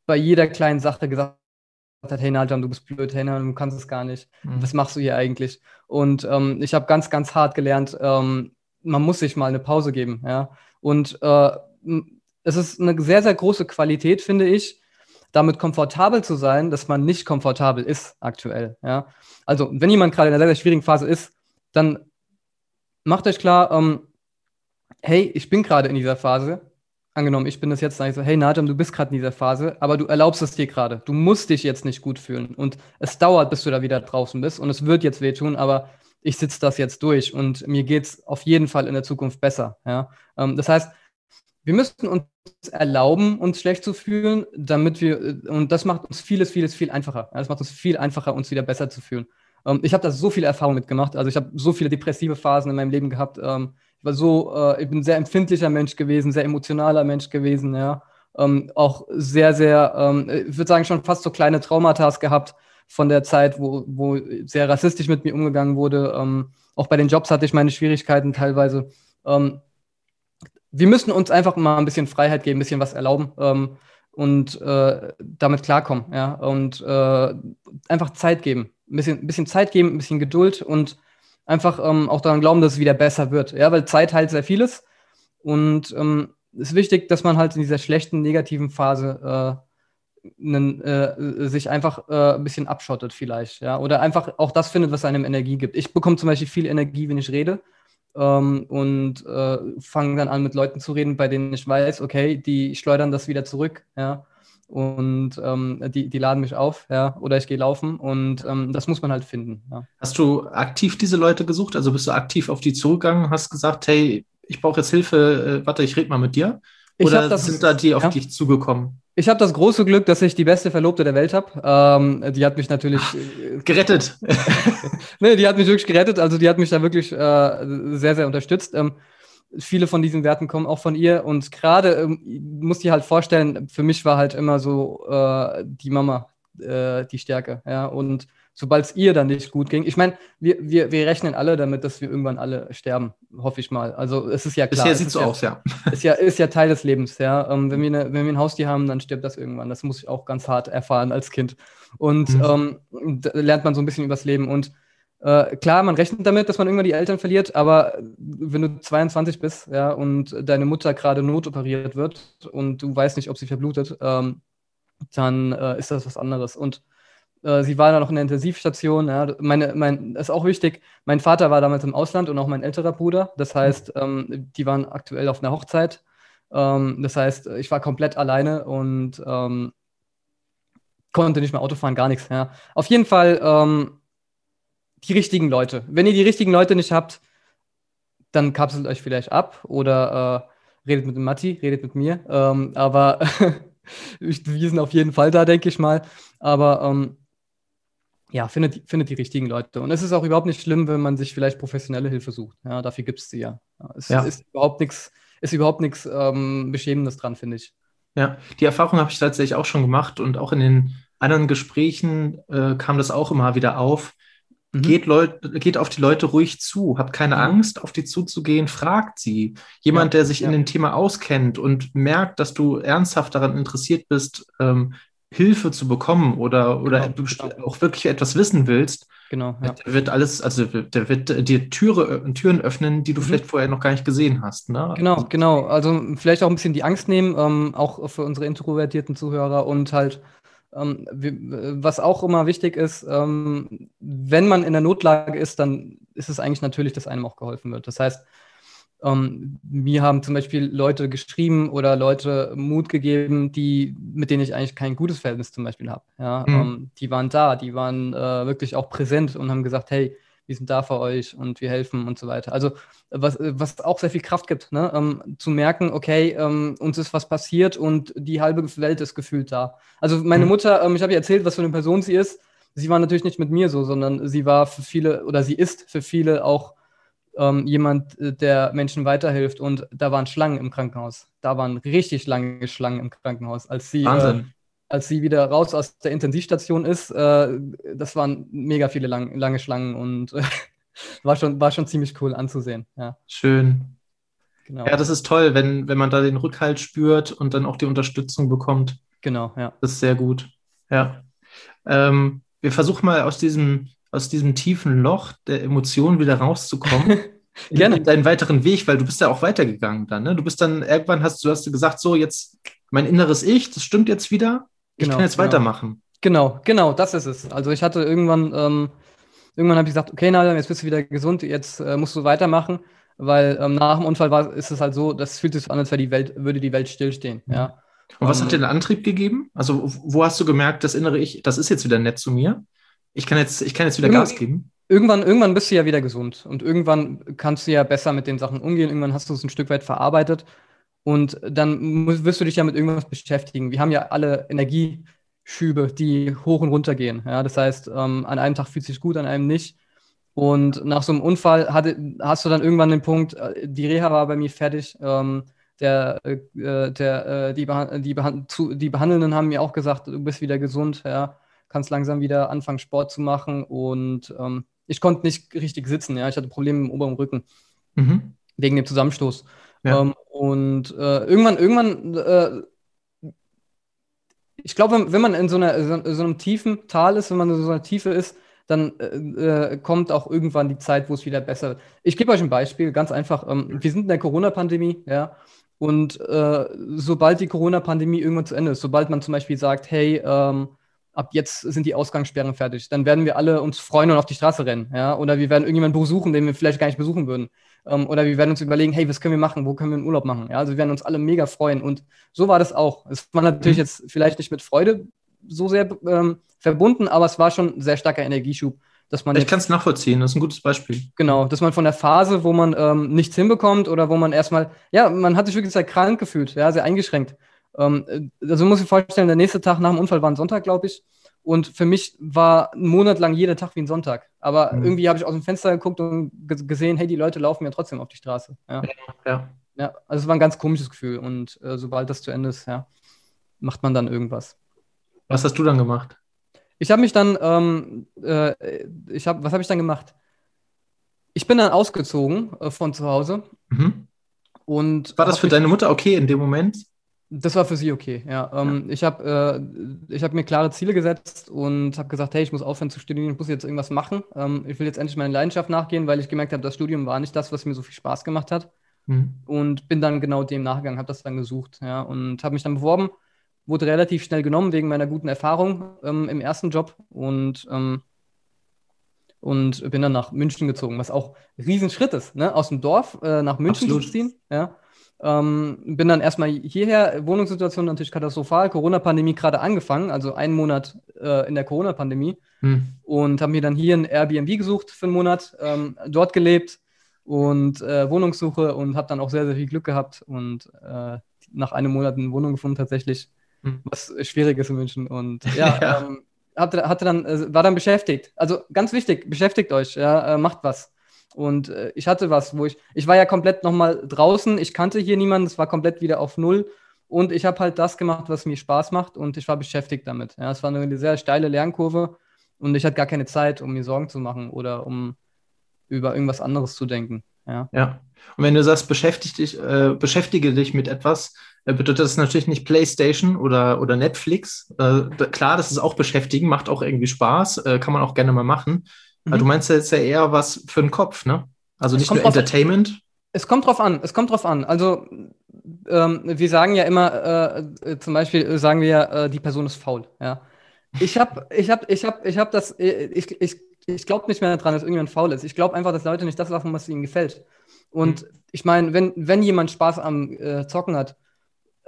bei jeder kleinen Sache gesagt hat, hey Nadjam, du bist blöd, hey Nadjam, du kannst es gar nicht. Mhm. Was machst du hier eigentlich? Und ähm, ich habe ganz, ganz hart gelernt, ähm, man muss sich mal eine Pause geben. Ja? Und äh, es ist eine sehr, sehr große Qualität, finde ich, damit komfortabel zu sein, dass man nicht komfortabel ist aktuell. Ja? Also, wenn jemand gerade in einer sehr, sehr schwierigen Phase ist, dann macht euch klar, ähm, hey, ich bin gerade in dieser Phase. Angenommen, ich bin das jetzt, sage ich so, hey Nadam, du bist gerade in dieser Phase, aber du erlaubst es dir gerade. Du musst dich jetzt nicht gut fühlen. Und es dauert, bis du da wieder draußen bist. Und es wird jetzt wehtun, aber ich sitze das jetzt durch und mir geht es auf jeden Fall in der Zukunft besser. Ja? Ähm, das heißt, wir müssen uns erlauben, uns schlecht zu fühlen, damit wir, und das macht uns vieles, vieles, viel einfacher. Das macht uns viel einfacher, uns wieder besser zu fühlen. Ähm, ich habe da so viele Erfahrungen mitgemacht. Also ich habe so viele depressive Phasen in meinem Leben gehabt. Ähm, ich war so, äh, ich bin ein sehr empfindlicher Mensch gewesen, sehr emotionaler Mensch gewesen, ja. Ähm, auch sehr, sehr, ähm, ich würde sagen, schon fast so kleine Traumata gehabt von der Zeit, wo, wo sehr rassistisch mit mir umgegangen wurde. Ähm, auch bei den Jobs hatte ich meine Schwierigkeiten teilweise. Wir müssen uns einfach mal ein bisschen Freiheit geben, ein bisschen was erlauben ähm, und äh, damit klarkommen. Ja? Und äh, einfach Zeit geben. Ein bisschen, ein bisschen Zeit geben, ein bisschen Geduld und einfach ähm, auch daran glauben, dass es wieder besser wird. Ja, weil Zeit heilt sehr vieles. Und ähm, es ist wichtig, dass man halt in dieser schlechten, negativen Phase äh, einen, äh, sich einfach äh, ein bisschen abschottet, vielleicht. Ja? Oder einfach auch das findet, was einem Energie gibt. Ich bekomme zum Beispiel viel Energie, wenn ich rede ähm, und äh, fange dann an, mit Leuten zu reden, bei denen ich weiß, okay, die schleudern das wieder zurück, ja. Und ähm, die, die laden mich auf, ja, oder ich gehe laufen und ähm, das muss man halt finden. Ja. Hast du aktiv diese Leute gesucht? Also bist du aktiv auf die zugegangen, hast gesagt, hey, ich brauche jetzt Hilfe, äh, warte, ich rede mal mit dir? Oder das, sind da die auf ja. dich zugekommen? Ich habe das große Glück, dass ich die beste Verlobte der Welt habe. Ähm, die hat mich natürlich Ach, gerettet. nee, die hat mich wirklich gerettet. Also die hat mich da wirklich äh, sehr, sehr unterstützt. Ähm, viele von diesen Werten kommen auch von ihr. Und gerade ähm, muss ich halt vorstellen, für mich war halt immer so äh, die Mama äh, die Stärke. Ja, und sobald es ihr dann nicht gut ging. Ich meine, wir, wir, wir rechnen alle damit, dass wir irgendwann alle sterben, hoffe ich mal. Also es ist ja klar. Bisher sieht so ja, aus, ja. Ist ja, ist ja Teil des Lebens, ja. Ähm, wenn, wir eine, wenn wir ein Haustier haben, dann stirbt das irgendwann. Das muss ich auch ganz hart erfahren als Kind. Und mhm. ähm, lernt man so ein bisschen übers Leben. Und äh, klar, man rechnet damit, dass man irgendwann die Eltern verliert, aber wenn du 22 bist, ja, und deine Mutter gerade notoperiert wird und du weißt nicht, ob sie verblutet, ähm, dann äh, ist das was anderes. Und äh, sie war dann noch in der Intensivstation. Ja. Meine, mein, das ist auch wichtig. Mein Vater war damals im Ausland und auch mein älterer Bruder. Das heißt, ähm, die waren aktuell auf einer Hochzeit. Ähm, das heißt, ich war komplett alleine und ähm, konnte nicht mehr Auto fahren, gar nichts. Ja. Auf jeden Fall ähm, die richtigen Leute. Wenn ihr die richtigen Leute nicht habt, dann kapselt euch vielleicht ab oder äh, redet mit dem Matti, redet mit mir. Ähm, aber wir sind auf jeden Fall da, denke ich mal. Aber ähm, ja, findet, findet die richtigen Leute. Und es ist auch überhaupt nicht schlimm, wenn man sich vielleicht professionelle Hilfe sucht. Ja, dafür gibt es sie ja. Es ja. ist überhaupt nichts, ist überhaupt nichts ähm, Beschämendes dran, finde ich. Ja, die Erfahrung habe ich tatsächlich auch schon gemacht und auch in den anderen Gesprächen äh, kam das auch immer wieder auf. Mhm. Geht, Leut, geht auf die Leute ruhig zu, habt keine mhm. Angst, auf die zuzugehen, fragt sie. Jemand, ja, der sich ja. in dem Thema auskennt und merkt, dass du ernsthaft daran interessiert bist, ähm, Hilfe zu bekommen oder, oder genau, du genau. auch wirklich etwas wissen willst, genau, ja. der wird alles, also der wird dir Türe, Türen öffnen, die du mhm. vielleicht vorher noch gar nicht gesehen hast. Ne? Genau, genau. Also vielleicht auch ein bisschen die Angst nehmen, ähm, auch für unsere introvertierten Zuhörer und halt ähm, was auch immer wichtig ist, ähm, wenn man in der Notlage ist, dann ist es eigentlich natürlich, dass einem auch geholfen wird. Das heißt, ähm, mir haben zum Beispiel Leute geschrieben oder Leute Mut gegeben, die, mit denen ich eigentlich kein gutes Verhältnis zum Beispiel habe. Ja? Mhm. Ähm, die waren da, die waren äh, wirklich auch präsent und haben gesagt, hey, wir sind da für euch und wir helfen und so weiter. Also was, was auch sehr viel Kraft gibt, ne? ähm, zu merken, okay, ähm, uns ist was passiert und die halbe Welt ist gefühlt da. Also meine mhm. Mutter, ähm, ich habe ihr erzählt, was für eine Person sie ist. Sie war natürlich nicht mit mir so, sondern sie war für viele oder sie ist für viele auch ähm, jemand, äh, der Menschen weiterhilft. Und da waren Schlangen im Krankenhaus. Da waren richtig lange Schlangen im Krankenhaus. Als sie, äh, als sie wieder raus aus der Intensivstation ist, äh, das waren mega viele lang, lange Schlangen und äh, war, schon, war schon ziemlich cool anzusehen. Ja. Schön. Genau. Ja, das ist toll, wenn, wenn man da den Rückhalt spürt und dann auch die Unterstützung bekommt. Genau, ja. Das ist sehr gut. Ja. Ähm, wir versuchen mal aus diesem aus diesem tiefen Loch der Emotionen wieder rauszukommen. Gerne. In deinen weiteren Weg, weil du bist ja auch weitergegangen dann. Ne? Du bist dann irgendwann hast du hast gesagt, so jetzt mein inneres Ich, das stimmt jetzt wieder. Ich genau, kann jetzt genau. weitermachen. Genau, genau, das ist es. Also ich hatte irgendwann, ähm, irgendwann habe ich gesagt, okay, Nadja, jetzt bist du wieder gesund, jetzt äh, musst du weitermachen, weil ähm, nach dem Unfall war, ist es halt so, das fühlt sich an, als wäre die Welt, würde die Welt stillstehen. Mhm. Ja. Und was um, hat dir den Antrieb gegeben? Also wo hast du gemerkt, das innere Ich, das ist jetzt wieder nett zu mir? Ich kann jetzt, ich kann jetzt wieder Gas geben. Irgendwann, irgendwann bist du ja wieder gesund und irgendwann kannst du ja besser mit den Sachen umgehen. Irgendwann hast du es ein Stück weit verarbeitet und dann wirst du dich ja mit irgendwas beschäftigen. Wir haben ja alle Energieschübe, die hoch und runter gehen. Ja, das heißt, ähm, an einem Tag fühlt es sich gut, an einem nicht. Und nach so einem Unfall hatte, hast du dann irgendwann den Punkt, äh, die Reha war bei mir fertig. Ähm, der, äh, der, äh, die, die, die Behandelnden haben mir auch gesagt, du bist wieder gesund. Ja kannst langsam wieder anfangen, Sport zu machen. Und ähm, ich konnte nicht richtig sitzen, ja. Ich hatte Probleme im oberen Rücken. Mhm. Wegen dem Zusammenstoß. Ja. Ähm, und äh, irgendwann, irgendwann, äh, ich glaube, wenn man in so, einer, so, so, einem tiefen Tal ist, wenn man in so einer Tiefe ist, dann äh, äh, kommt auch irgendwann die Zeit, wo es wieder besser wird. Ich gebe euch ein Beispiel, ganz einfach. Ähm, wir sind in der Corona-Pandemie, ja. Und äh, sobald die Corona-Pandemie irgendwann zu Ende ist, sobald man zum Beispiel sagt, hey, ähm, ab jetzt sind die Ausgangssperren fertig. Dann werden wir alle uns freuen und auf die Straße rennen. Ja? Oder wir werden irgendjemanden besuchen, den wir vielleicht gar nicht besuchen würden. Ähm, oder wir werden uns überlegen, hey, was können wir machen? Wo können wir einen Urlaub machen? Ja? Also wir werden uns alle mega freuen. Und so war das auch. Es war natürlich mhm. jetzt vielleicht nicht mit Freude so sehr ähm, verbunden, aber es war schon ein sehr starker Energieschub. Dass man ich kann es nachvollziehen, das ist ein gutes Beispiel. Genau, dass man von der Phase, wo man ähm, nichts hinbekommt oder wo man erstmal, ja, man hat sich wirklich sehr krank gefühlt, ja, sehr eingeschränkt. Ähm, also muss ich vorstellen, der nächste Tag nach dem Unfall war ein Sonntag, glaube ich. Und für mich war ein Monat lang jeder Tag wie ein Sonntag. Aber mhm. irgendwie habe ich aus dem Fenster geguckt und gesehen, hey, die Leute laufen ja trotzdem auf die Straße. Ja, ja. ja also es war ein ganz komisches Gefühl. Und äh, sobald das zu Ende ist, ja, macht man dann irgendwas. Was hast du dann gemacht? Ich habe mich dann, ähm, äh, ich habe, was habe ich dann gemacht? Ich bin dann ausgezogen äh, von zu Hause. Mhm. Und war das für deine Mutter okay in dem Moment? Das war für sie okay, ja. Ähm, ja. Ich habe äh, hab mir klare Ziele gesetzt und habe gesagt, hey, ich muss aufhören zu studieren, ich muss jetzt irgendwas machen. Ähm, ich will jetzt endlich meiner Leidenschaft nachgehen, weil ich gemerkt habe, das Studium war nicht das, was mir so viel Spaß gemacht hat. Mhm. Und bin dann genau dem nachgegangen, habe das dann gesucht, ja. Und habe mich dann beworben, wurde relativ schnell genommen wegen meiner guten Erfahrung ähm, im ersten Job und, ähm, und bin dann nach München gezogen, was auch ein Riesenschritt ist, ne? aus dem Dorf äh, nach München Absolut. zu ziehen. Ja. Ähm, bin dann erstmal hierher, Wohnungssituation natürlich katastrophal, Corona-Pandemie gerade angefangen, also einen Monat äh, in der Corona-Pandemie. Hm. Und habe mir dann hier ein Airbnb gesucht für einen Monat, ähm, dort gelebt und äh, Wohnungssuche und habe dann auch sehr, sehr viel Glück gehabt und äh, nach einem Monat eine Wohnung gefunden tatsächlich, hm. was schwierig ist in München. Und ja, ja. Ähm, hatte, hatte dann, äh, war dann beschäftigt. Also ganz wichtig, beschäftigt euch, ja, äh, macht was. Und äh, ich hatte was, wo ich, ich war ja komplett nochmal draußen, ich kannte hier niemanden, es war komplett wieder auf Null. Und ich habe halt das gemacht, was mir Spaß macht und ich war beschäftigt damit. Ja, es war eine sehr steile Lernkurve und ich hatte gar keine Zeit, um mir Sorgen zu machen oder um über irgendwas anderes zu denken. Ja. ja. Und wenn du sagst, beschäftige dich, äh, beschäftige dich mit etwas, äh, bedeutet das natürlich nicht PlayStation oder, oder Netflix. Äh, klar, das ist auch beschäftigen, macht auch irgendwie Spaß, äh, kann man auch gerne mal machen. Mhm. Aber du meinst jetzt ja eher was für den Kopf, ne? Also nicht nur Entertainment. Es kommt drauf an, es kommt drauf an. Also ähm, wir sagen ja immer, äh, äh, zum Beispiel sagen wir ja, äh, die Person ist faul. Ja. Ich habe, ich habe, ich habe, ich habe das, äh, ich, ich, ich glaube nicht mehr daran, dass irgendjemand faul ist. Ich glaube einfach, dass Leute nicht das machen, was ihnen gefällt. Und mhm. ich meine, wenn, wenn jemand Spaß am äh, Zocken hat,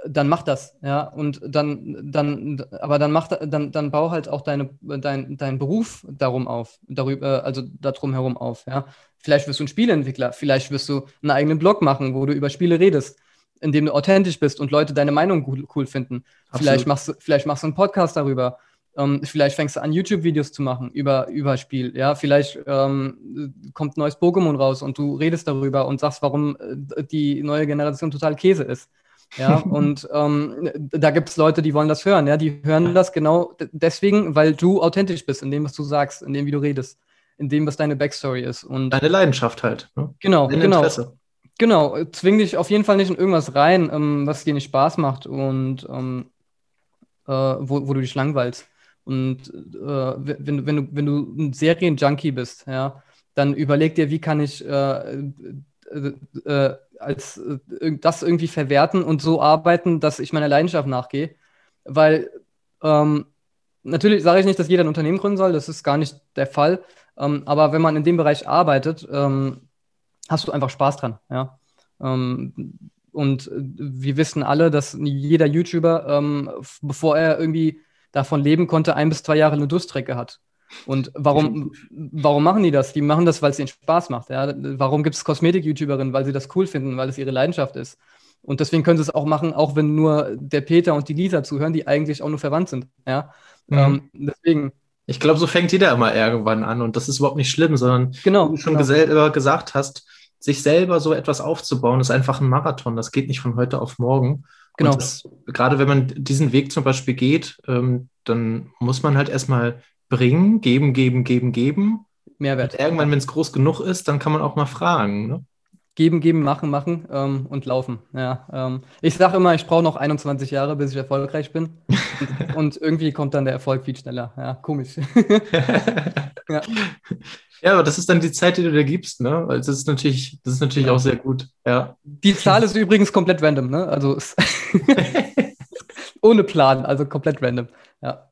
dann mach das, ja. Und dann, dann, aber dann mach, dann, dann bau halt auch deine, dein, deinen Beruf darum auf, darüber, also darum herum auf, ja. Vielleicht wirst du ein Spieleentwickler, vielleicht wirst du einen eigenen Blog machen, wo du über Spiele redest in dem du authentisch bist und Leute deine Meinung cool, cool finden. Vielleicht machst, du, vielleicht machst du einen Podcast darüber. Ähm, vielleicht fängst du an, YouTube-Videos zu machen über, über Spiel. Ja, vielleicht ähm, kommt ein neues Pokémon raus und du redest darüber und sagst, warum äh, die neue Generation total Käse ist. Ja, und ähm, da gibt es Leute, die wollen das hören. Ja, die hören das genau deswegen, weil du authentisch bist in dem, was du sagst, in dem, wie du redest, in dem, was deine Backstory ist. Und deine Leidenschaft halt. Ne? Genau, Dein genau. Interesse. Genau, zwing dich auf jeden Fall nicht in irgendwas rein, ähm, was dir nicht Spaß macht und ähm, äh, wo, wo, du dich langweilst. Und äh, wenn, wenn, du, wenn du ein Serien-Junkie bist, ja, dann überleg dir, wie kann ich äh, äh, als äh, das irgendwie verwerten und so arbeiten, dass ich meiner Leidenschaft nachgehe. Weil ähm, natürlich sage ich nicht, dass jeder ein Unternehmen gründen soll, das ist gar nicht der Fall. Ähm, aber wenn man in dem Bereich arbeitet, ähm, hast du einfach Spaß dran, ja. Ähm, und wir wissen alle, dass jeder YouTuber, ähm, bevor er irgendwie davon leben konnte, ein bis zwei Jahre eine Durststrecke hat. Und warum, warum machen die das? Die machen das, weil es ihnen Spaß macht. Ja? Warum gibt es Kosmetik-YouTuberinnen? Weil sie das cool finden, weil es ihre Leidenschaft ist. Und deswegen können sie es auch machen, auch wenn nur der Peter und die Lisa zuhören, die eigentlich auch nur verwandt sind. Ja? Mhm. Ähm, deswegen. Ich glaube, so fängt jeder immer irgendwann an und das ist überhaupt nicht schlimm, sondern genau, wie du schon genau. gesagt hast, sich selber so etwas aufzubauen, ist einfach ein Marathon. Das geht nicht von heute auf morgen. Genau. Das, gerade wenn man diesen Weg zum Beispiel geht, ähm, dann muss man halt erstmal bringen, geben, geben, geben, geben. Mehrwert. Und irgendwann, wenn es groß genug ist, dann kann man auch mal fragen. Ne? Geben, geben, machen, machen ähm, und laufen. Ja, ähm, ich sage immer, ich brauche noch 21 Jahre, bis ich erfolgreich bin. und, und, irgendwie kommt dann der Erfolg viel schneller. Ja, komisch. ja. Ja, aber das ist dann die Zeit, die du dir gibst, ne? Weil das ist natürlich, das ist natürlich ja. auch sehr gut. Ja. Die Zahl ist übrigens komplett random, ne? Also ohne Plan, also komplett random. Ja.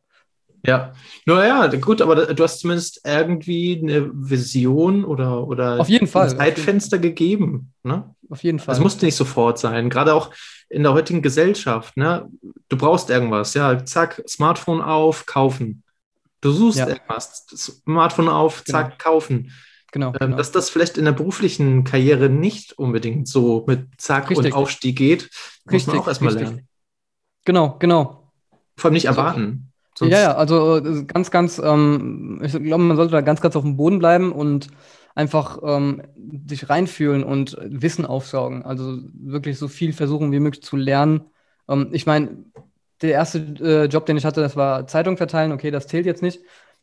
Ja, naja, gut, aber du hast zumindest irgendwie eine Vision oder, oder Auf jeden Fall. ein Zeitfenster gegeben. Ne? Auf jeden Fall. Es musste nicht sofort sein, gerade auch in der heutigen Gesellschaft. Ne? Du brauchst irgendwas, ja, zack, Smartphone auf, kaufen. Du suchst ja. irgendwas, Smartphone auf, zack, genau. kaufen. Genau, ähm, genau, Dass das vielleicht in der beruflichen Karriere nicht unbedingt so mit Zack richtig. und Aufstieg geht, muss richtig, man auch erstmal lernen. Genau, genau. Vor allem nicht erwarten. Sonst ja, ja, also äh, ganz, ganz, ähm, ich glaube, man sollte da ganz, ganz auf dem Boden bleiben und einfach ähm, sich reinfühlen und Wissen aufsaugen. Also wirklich so viel versuchen wie möglich zu lernen. Ähm, ich meine, der erste äh, Job, den ich hatte, das war Zeitung verteilen. Okay, das zählt jetzt nicht.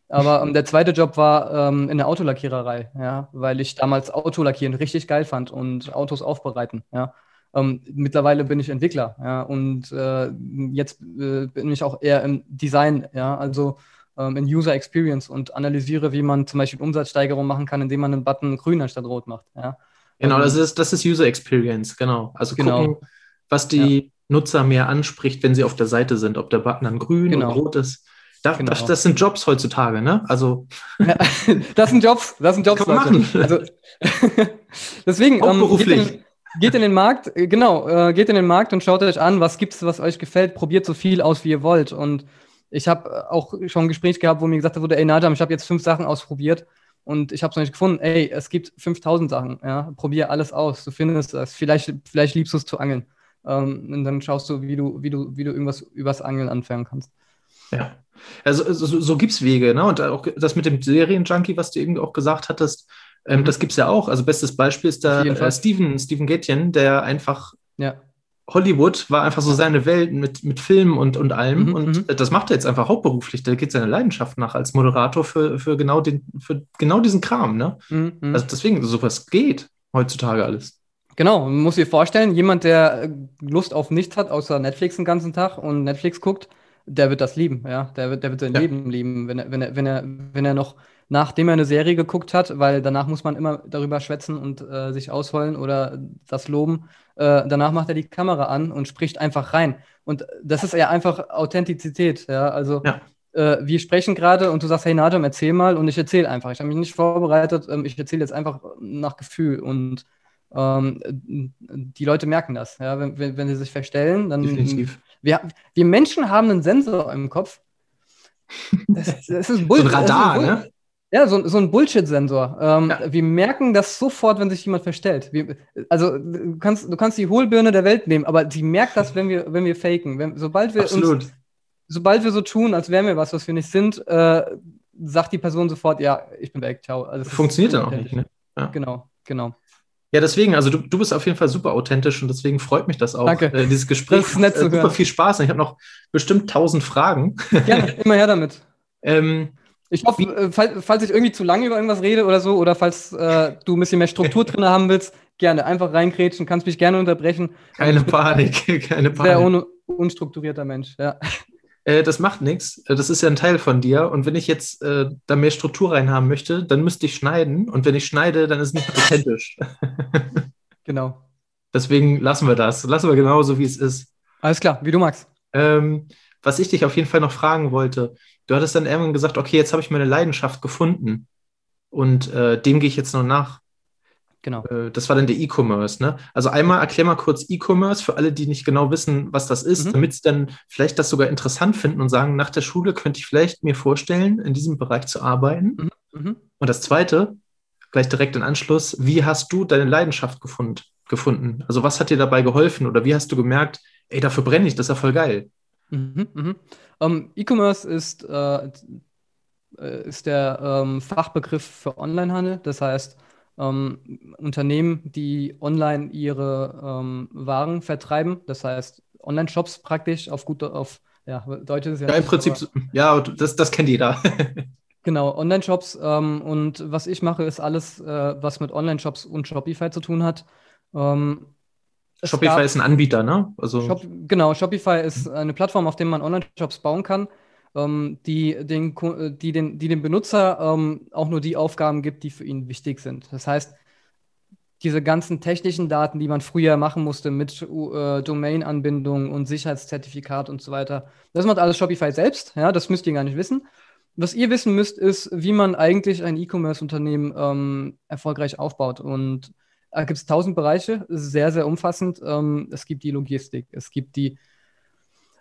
Aber ähm, der zweite Job war ähm, in der Autolackiererei, ja, weil ich damals Autolackieren richtig geil fand und Autos aufbereiten, ja. Ähm, mittlerweile bin ich Entwickler, ja, und äh, jetzt äh, bin ich auch eher im Design, ja, also ähm, in User Experience und analysiere, wie man zum Beispiel Umsatzsteigerung machen kann, indem man einen Button grün anstatt rot macht, ja. Genau, das ist, das ist User Experience, genau. Also genau. gucken, was die ja. Nutzer mehr anspricht, wenn sie auf der Seite sind, ob der Button dann grün genau. oder rot ist. Da, genau. das, das, sind Jobs heutzutage, ne? Also. Ja, das sind Jobs, das sind Jobs, kann man machen. Also, deswegen, ähm, geht, in, den Markt, äh, genau, äh, geht in den Markt und schaut euch an, was gibt es, was euch gefällt, probiert so viel aus, wie ihr wollt. Und ich habe auch schon ein Gespräch gehabt, wo mir gesagt wurde, ey Najam, ich habe jetzt fünf Sachen ausprobiert und ich habe es noch nicht gefunden. Ey, es gibt 5000 Sachen, ja, probier alles aus, du findest es. Vielleicht, vielleicht liebst du es zu angeln. Ähm, und dann schaust du, wie du, wie du, wie du irgendwas übers Angeln anfangen kannst. Ja. Also so, so gibt es Wege, ne? Und auch das mit dem Serienjunkie, was du eben auch gesagt hattest, ähm, das gibt es ja auch. Also bestes Beispiel ist da äh, Steven, Steven Gätjen, der einfach ja. Hollywood war einfach so seine Welt mit, mit Filmen und, und allem. Mhm, und mhm. das macht er jetzt einfach hauptberuflich. Da geht seine Leidenschaft nach als Moderator für, für, genau, den, für genau diesen Kram. Ne? Mhm, mhm. Also deswegen, sowas geht. heutzutage alles. Genau, man muss sich vorstellen, jemand, der Lust auf nichts hat, außer Netflix den ganzen Tag und Netflix guckt, der wird das lieben, ja. Der wird, der wird sein ja. Leben lieben, wenn er, wenn er, wenn er, wenn er noch, nachdem er eine Serie geguckt hat, weil danach muss man immer darüber schwätzen und äh, sich ausholen oder das loben. Äh, danach macht er die Kamera an und spricht einfach rein. Und das ist ja einfach Authentizität, ja. Also ja. Äh, wir sprechen gerade und du sagst, hey Nadam, erzähl mal und ich erzähle einfach. Ich habe mich nicht vorbereitet, ähm, ich erzähle jetzt einfach nach Gefühl und ähm, die Leute merken das. Ja? Wenn, wenn, wenn sie sich verstellen, dann. Definitiv. Wir, wir Menschen haben einen Sensor im Kopf. Das, das ist Bull so ein Radar, ne? Ja, so, so ein Bullshit-Sensor. Ähm, ja. Wir merken das sofort, wenn sich jemand verstellt. Wir, also du kannst, du kannst die Hohlbirne der Welt nehmen, aber sie merkt das, wenn wir, wenn wir faken. Wenn, sobald wir Absolut. uns, sobald wir so tun, als wären wir was, was wir nicht sind, äh, sagt die Person sofort, ja, ich bin weg, ciao. Also, Funktioniert dann auch nicht, ne? Ja. Genau, genau. Ja, deswegen, also du, du bist auf jeden Fall super authentisch und deswegen freut mich das auch. Danke. Äh, dieses Gespräch das ist nett zu äh, super viel Spaß. Ich habe noch bestimmt tausend Fragen. Gerne, immer her damit. ähm, ich hoffe, äh, falls, falls, ich irgendwie zu lange über irgendwas rede oder so, oder falls äh, du ein bisschen mehr Struktur drin haben willst, gerne einfach reinkrätschen, kannst mich gerne unterbrechen. Keine Panik, keine Panik. Sehr un unstrukturierter Mensch, ja. Äh, das macht nichts. Äh, das ist ja ein Teil von dir. Und wenn ich jetzt äh, da mehr Struktur reinhaben möchte, dann müsste ich schneiden. Und wenn ich schneide, dann ist es nicht authentisch. genau. Deswegen lassen wir das. Lassen wir genauso, wie es ist. Alles klar, wie du magst. Ähm, was ich dich auf jeden Fall noch fragen wollte, du hattest dann irgendwann gesagt, okay, jetzt habe ich meine Leidenschaft gefunden. Und äh, dem gehe ich jetzt noch nach. Genau. Äh, das war dann der E-Commerce, ne? Also einmal erklär mal kurz E-Commerce für alle, die nicht genau wissen, was das ist, mhm. damit sie dann vielleicht das sogar interessant finden und sagen, nach der Schule könnte ich vielleicht mir vorstellen, in diesem Bereich zu arbeiten. Mhm. Mhm. Und das zweite, gleich direkt in Anschluss, wie hast du deine Leidenschaft gefund, gefunden? Also was hat dir dabei geholfen oder wie hast du gemerkt, ey, dafür brenne ich, das ist ja voll geil. Mhm, mhm. Um, E-Commerce ist, äh, äh, ist der ähm, Fachbegriff für Onlinehandel. Das heißt, ähm, Unternehmen, die online ihre ähm, Waren vertreiben, das heißt Online-Shops praktisch auf gut auf ja, Deutsch ist ja. Ja, im Prinzip, ja, das, das kennt jeder. genau, Online-Shops ähm, und was ich mache, ist alles, äh, was mit Online-Shops und Shopify zu tun hat. Ähm, Shopify ist ein Anbieter, ne? Also Shop, genau, Shopify ist eine Plattform, auf der man Online-Shops bauen kann ähm, die, den, äh, die, den, die dem Benutzer ähm, auch nur die Aufgaben gibt, die für ihn wichtig sind. Das heißt, diese ganzen technischen Daten, die man früher machen musste mit äh, Domain-Anbindung und Sicherheitszertifikat und so weiter, das macht alles Shopify selbst. Ja, das müsst ihr gar nicht wissen. Was ihr wissen müsst, ist, wie man eigentlich ein E-Commerce-Unternehmen ähm, erfolgreich aufbaut. Und da gibt es tausend Bereiche, sehr, sehr umfassend. Ähm, es gibt die Logistik, es gibt die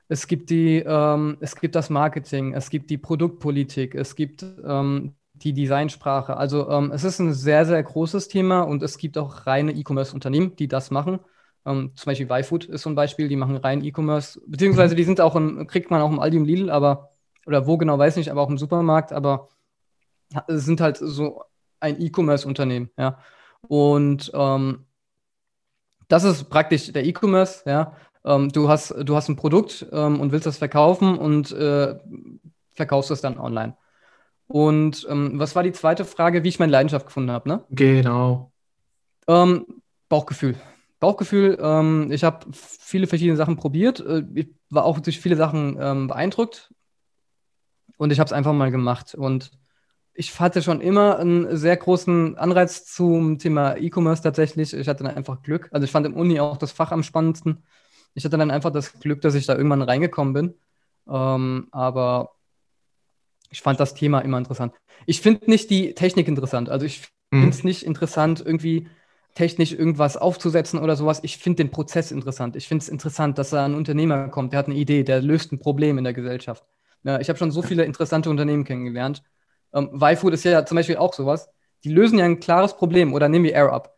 es gibt, die, ähm, es gibt das Marketing, es gibt die Produktpolitik, es gibt ähm, die Designsprache. Also ähm, es ist ein sehr, sehr großes Thema und es gibt auch reine E-Commerce-Unternehmen, die das machen. Ähm, zum Beispiel YFood ist so ein Beispiel, die machen rein E-Commerce, beziehungsweise die sind auch im, kriegt man auch im Aldi und Lidl, aber, oder wo genau, weiß nicht, aber auch im Supermarkt, aber sind halt so ein E-Commerce-Unternehmen, ja. Und ähm, das ist praktisch der E-Commerce, ja ähm, du, hast, du hast ein Produkt ähm, und willst das verkaufen und äh, verkaufst es dann online. Und ähm, was war die zweite Frage, wie ich meine Leidenschaft gefunden habe, ne? Genau. Ähm, Bauchgefühl. Bauchgefühl, ähm, ich habe viele verschiedene Sachen probiert. Äh, ich war auch durch viele Sachen beeindruckt. Und ich habe es einfach mal gemacht. Und ich hatte schon immer einen sehr großen Anreiz zum Thema E-Commerce tatsächlich. Ich hatte dann einfach Glück. Also ich fand im Uni auch das Fach am spannendsten. Ich hatte dann einfach das Glück, dass ich da irgendwann reingekommen bin. Ähm, aber ich fand das Thema immer interessant. Ich finde nicht die Technik interessant. Also ich finde es mhm. nicht interessant, irgendwie technisch irgendwas aufzusetzen oder sowas. Ich finde den Prozess interessant. Ich finde es interessant, dass da ein Unternehmer kommt, der hat eine Idee, der löst ein Problem in der Gesellschaft. Ja, ich habe schon so viele interessante Unternehmen kennengelernt. Ähm, YFood ist ja zum Beispiel auch sowas. Die lösen ja ein klares Problem. Oder nehmen wir AirUp.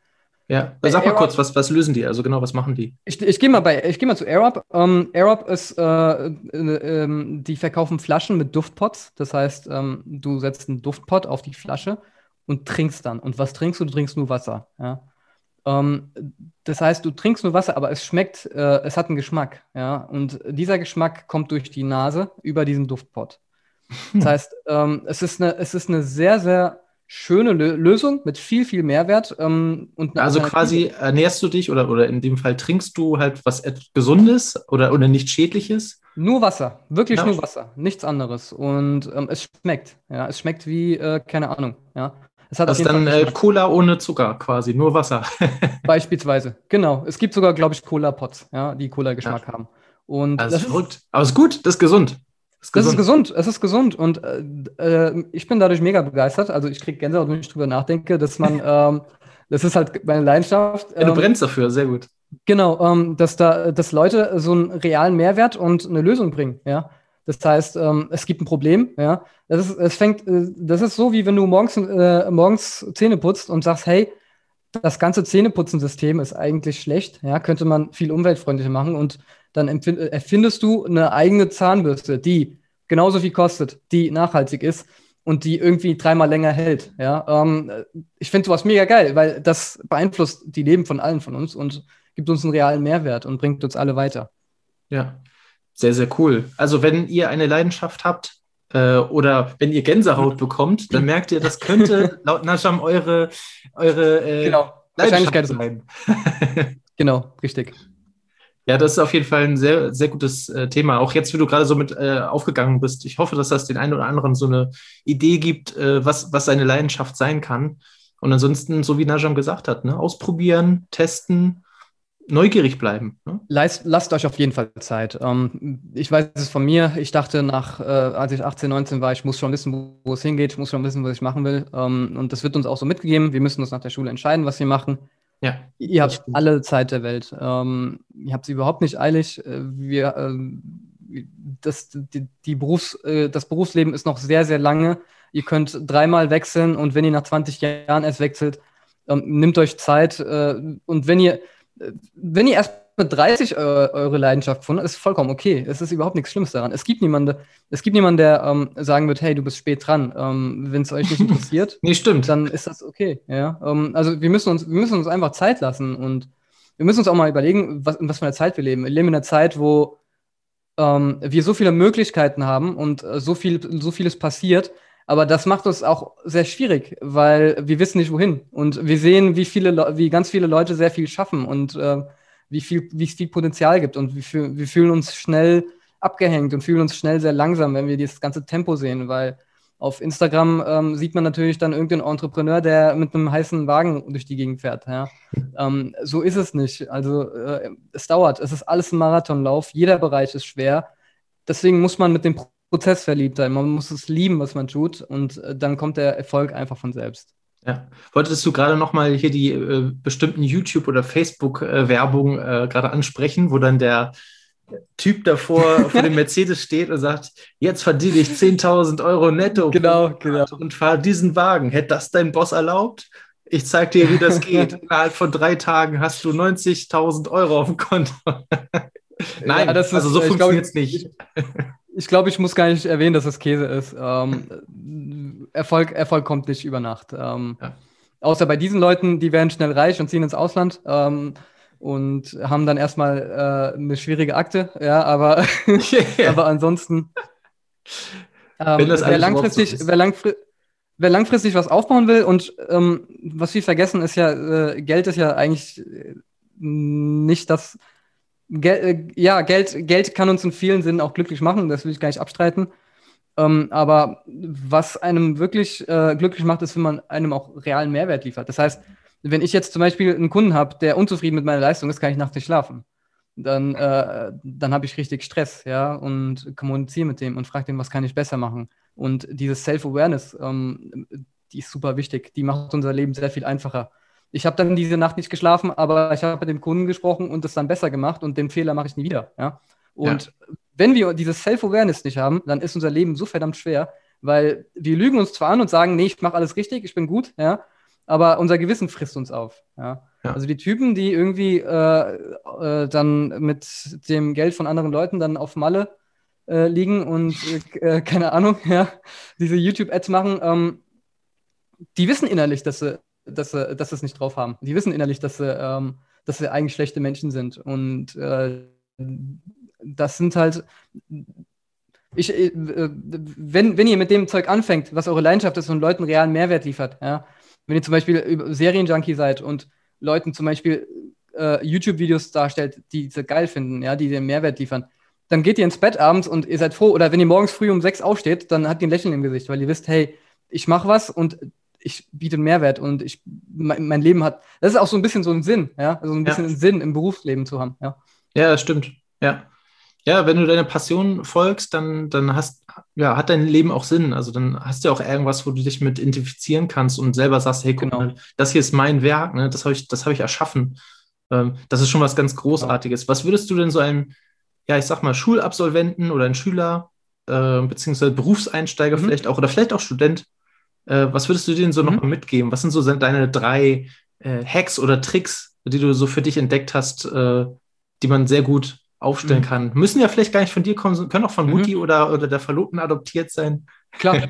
Ja, sag mal kurz, was, was lösen die? Also genau, was machen die? Ich, ich gehe mal, geh mal zu AirUp. Ähm, AirUp ist, äh, äh, äh, die verkaufen Flaschen mit Duftpots. Das heißt, ähm, du setzt einen Duftpot auf die Flasche und trinkst dann. Und was trinkst du? Du trinkst nur Wasser. Ja? Ähm, das heißt, du trinkst nur Wasser, aber es schmeckt, äh, es hat einen Geschmack. Ja? Und dieser Geschmack kommt durch die Nase über diesen Duftpot. Das heißt, ähm, es, ist eine, es ist eine sehr, sehr schöne Lö Lösung mit viel, viel Mehrwert. Ähm, und also quasi ernährst du dich oder, oder in dem Fall trinkst du halt was Gesundes oder, oder nicht Schädliches? Nur Wasser, wirklich ja. nur Wasser, nichts anderes. Und ähm, es schmeckt, ja, es schmeckt wie, äh, keine Ahnung, ja. Es hat das ist dann äh, Cola ohne Zucker quasi, nur Wasser. Beispielsweise, genau. Es gibt sogar, glaube ich, Cola-Pots, ja, die Cola-Geschmack ja. haben. Und das, das ist verrückt. Aber es ist gut, das ist gesund. Ist das ist gesund, es ist gesund und äh, äh, ich bin dadurch mega begeistert. Also ich kriege Gänsehaut, wenn ich drüber nachdenke, dass man, ähm, das ist halt meine Leidenschaft. Ähm, ja, du ähm, brennst dafür, sehr gut. Genau, ähm, dass da, dass Leute so einen realen Mehrwert und eine Lösung bringen, ja. Das heißt, ähm, es gibt ein Problem, ja. Das ist, es fängt, äh, das ist so, wie wenn du morgens, äh, morgens Zähne putzt und sagst, hey, das ganze Zähneputzensystem ist eigentlich schlecht, ja, könnte man viel umweltfreundlicher machen und dann erfindest du eine eigene Zahnbürste, die genauso viel kostet, die nachhaltig ist und die irgendwie dreimal länger hält. Ja, ähm, ich finde sowas mega geil, weil das beeinflusst die Leben von allen von uns und gibt uns einen realen Mehrwert und bringt uns alle weiter. Ja, sehr, sehr cool. Also wenn ihr eine Leidenschaft habt, äh, oder wenn ihr Gänsehaut bekommt, dann merkt ihr, das könnte laut Nasham eure, eure äh, genau. Wahrscheinlichkeit sein. genau, richtig. Ja, das ist auf jeden Fall ein sehr, sehr gutes äh, Thema. Auch jetzt, wie du gerade so mit äh, aufgegangen bist. Ich hoffe, dass das den einen oder anderen so eine Idee gibt, äh, was, was seine Leidenschaft sein kann. Und ansonsten, so wie Najam gesagt hat, ne, ausprobieren, testen, neugierig bleiben. Ne? Lasst, lasst, euch auf jeden Fall Zeit. Ähm, ich weiß es von mir. Ich dachte nach, äh, als ich 18, 19 war, ich muss schon wissen, wo es hingeht. Ich muss schon wissen, was ich machen will. Ähm, und das wird uns auch so mitgegeben. Wir müssen uns nach der Schule entscheiden, was wir machen. Ja. Ihr habt alle Zeit der Welt. Ähm, ihr habt sie überhaupt nicht eilig. Äh, wir, äh, das, die, die Berufs-, äh, das Berufsleben ist noch sehr, sehr lange. Ihr könnt dreimal wechseln und wenn ihr nach 20 Jahren erst wechselt, ähm, nimmt euch Zeit. Äh, und wenn ihr, wenn ihr erst mit 30 eure, eure Leidenschaft gefunden, ist vollkommen okay. Es ist überhaupt nichts Schlimmes daran. Es gibt niemanden, es gibt niemanden, der ähm, sagen wird, hey, du bist spät dran. Ähm, Wenn es euch nicht interessiert, nee, stimmt. dann ist das okay. Ja? Ähm, also wir müssen uns, wir müssen uns einfach Zeit lassen und wir müssen uns auch mal überlegen, was, in was für einer Zeit wir leben. Wir leben in einer Zeit, wo ähm, wir so viele Möglichkeiten haben und äh, so viel, so vieles passiert. Aber das macht uns auch sehr schwierig, weil wir wissen nicht wohin. Und wir sehen, wie viele, wie ganz viele Leute sehr viel schaffen und äh, wie viel, wie es viel Potenzial gibt und wir, wir fühlen uns schnell abgehängt und fühlen uns schnell sehr langsam, wenn wir dieses ganze Tempo sehen, weil auf Instagram ähm, sieht man natürlich dann irgendeinen Entrepreneur, der mit einem heißen Wagen durch die Gegend fährt. Ja? ähm, so ist es nicht. Also äh, es dauert. Es ist alles ein Marathonlauf. Jeder Bereich ist schwer. Deswegen muss man mit dem Prozess verliebt sein. Man muss es lieben, was man tut. Und äh, dann kommt der Erfolg einfach von selbst. Ja. Wolltest du gerade nochmal hier die äh, bestimmten YouTube- oder Facebook-Werbung äh, gerade ansprechen, wo dann der Typ davor vor dem Mercedes steht und sagt, jetzt verdiene ich 10.000 Euro netto genau, genau. und fahre diesen Wagen. Hätte das dein Boss erlaubt? Ich zeig dir, wie das geht. Innerhalb von drei Tagen hast du 90.000 Euro auf dem Konto. Nein, ja, also so funktioniert es nicht. Ich glaube, ich muss gar nicht erwähnen, dass das Käse ist. Ähm, Erfolg, Erfolg kommt nicht über Nacht. Ähm, ja. Außer bei diesen Leuten, die werden schnell reich und ziehen ins Ausland ähm, und haben dann erstmal äh, eine schwierige Akte. Ja, aber, yeah. aber ansonsten, ähm, wer, langfristig, wer, langfri wer, langfristig was aufbauen will und ähm, was wir vergessen, ist ja, äh, Geld ist ja eigentlich nicht das Gel äh, ja, Geld, Geld kann uns in vielen Sinnen auch glücklich machen, das will ich gar nicht abstreiten. Ähm, aber was einem wirklich äh, glücklich macht, ist, wenn man einem auch realen Mehrwert liefert. Das heißt, wenn ich jetzt zum Beispiel einen Kunden habe, der unzufrieden mit meiner Leistung ist, kann ich nachts nicht schlafen. Dann, äh, dann habe ich richtig Stress, ja, und kommuniziere mit dem und frage den, was kann ich besser machen. Und dieses Self-Awareness, ähm, die ist super wichtig. Die macht unser Leben sehr viel einfacher. Ich habe dann diese Nacht nicht geschlafen, aber ich habe mit dem Kunden gesprochen und das dann besser gemacht und den Fehler mache ich nie wieder. Ja? Und ja. wenn wir dieses Self-Awareness nicht haben, dann ist unser Leben so verdammt schwer, weil wir lügen uns zwar an und sagen, nee, ich mache alles richtig, ich bin gut, ja, aber unser Gewissen frisst uns auf. Ja? ja. Also die Typen, die irgendwie äh, äh, dann mit dem Geld von anderen Leuten dann auf Malle äh, liegen und äh, keine Ahnung, ja, diese YouTube-Ads machen, ähm, die wissen innerlich, dass sie dass sie, dass sie es nicht drauf haben. Die wissen innerlich, dass sie, ähm, dass sie eigentlich schlechte Menschen sind. Und äh, das sind halt, Ich, äh, wenn, wenn ihr mit dem Zeug anfängt, was eure Leidenschaft ist und Leuten realen Mehrwert liefert, ja, wenn ihr zum Beispiel Serienjunkie seid und Leuten zum Beispiel äh, YouTube-Videos darstellt, die sie geil finden, ja, die den Mehrwert liefern, dann geht ihr ins Bett abends und ihr seid froh, oder wenn ihr morgens früh um sechs aufsteht, dann habt ihr ein Lächeln im Gesicht, weil ihr wisst, hey, ich mache was und ich biete Mehrwert und ich, mein, mein, Leben hat, das ist auch so ein bisschen so ein Sinn, ja, also ein bisschen ja. Sinn im Berufsleben zu haben, ja. Ja, das stimmt, ja. Ja, wenn du deine Passion folgst, dann, dann hast, ja, hat dein Leben auch Sinn. Also dann hast du auch irgendwas, wo du dich mit identifizieren kannst und selber sagst, hey, guck genau. mal, das hier ist mein Werk, ne? das habe ich, das ich erschaffen. Ähm, das ist schon was ganz Großartiges. Was würdest du denn so einem, ja, ich sag mal, Schulabsolventen oder ein Schüler, äh, beziehungsweise Berufseinsteiger mhm. vielleicht auch, oder vielleicht auch Student, äh, was würdest du denen so mhm. nochmal mitgeben? Was sind so deine drei äh, Hacks oder Tricks, die du so für dich entdeckt hast, äh, die man sehr gut aufstellen mhm. kann. Müssen ja vielleicht gar nicht von dir kommen, können auch von mhm. Mutti oder, oder der Verlobten adoptiert sein. Klar.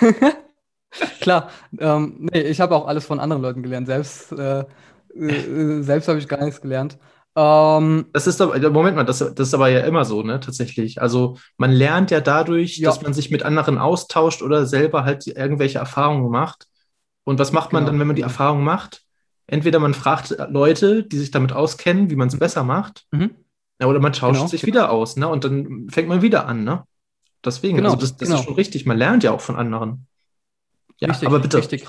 Klar. Ähm, nee, ich habe auch alles von anderen Leuten gelernt. Selbst, äh, äh, selbst habe ich gar nichts gelernt. Ähm, das ist aber, Moment mal, das, das ist aber ja immer so, ne, tatsächlich. Also man lernt ja dadurch, ja. dass man sich mit anderen austauscht oder selber halt irgendwelche Erfahrungen macht. Und was macht man genau. dann, wenn man die Erfahrung macht? Entweder man fragt Leute, die sich damit auskennen, wie man es besser macht. Mhm. Ja, oder man tauscht genau, sich genau. wieder aus, ne? Und dann fängt man wieder an, ne? Deswegen, genau, also das, das genau. ist schon richtig. Man lernt ja auch von anderen. Ja, richtig, aber bitte. Richtig.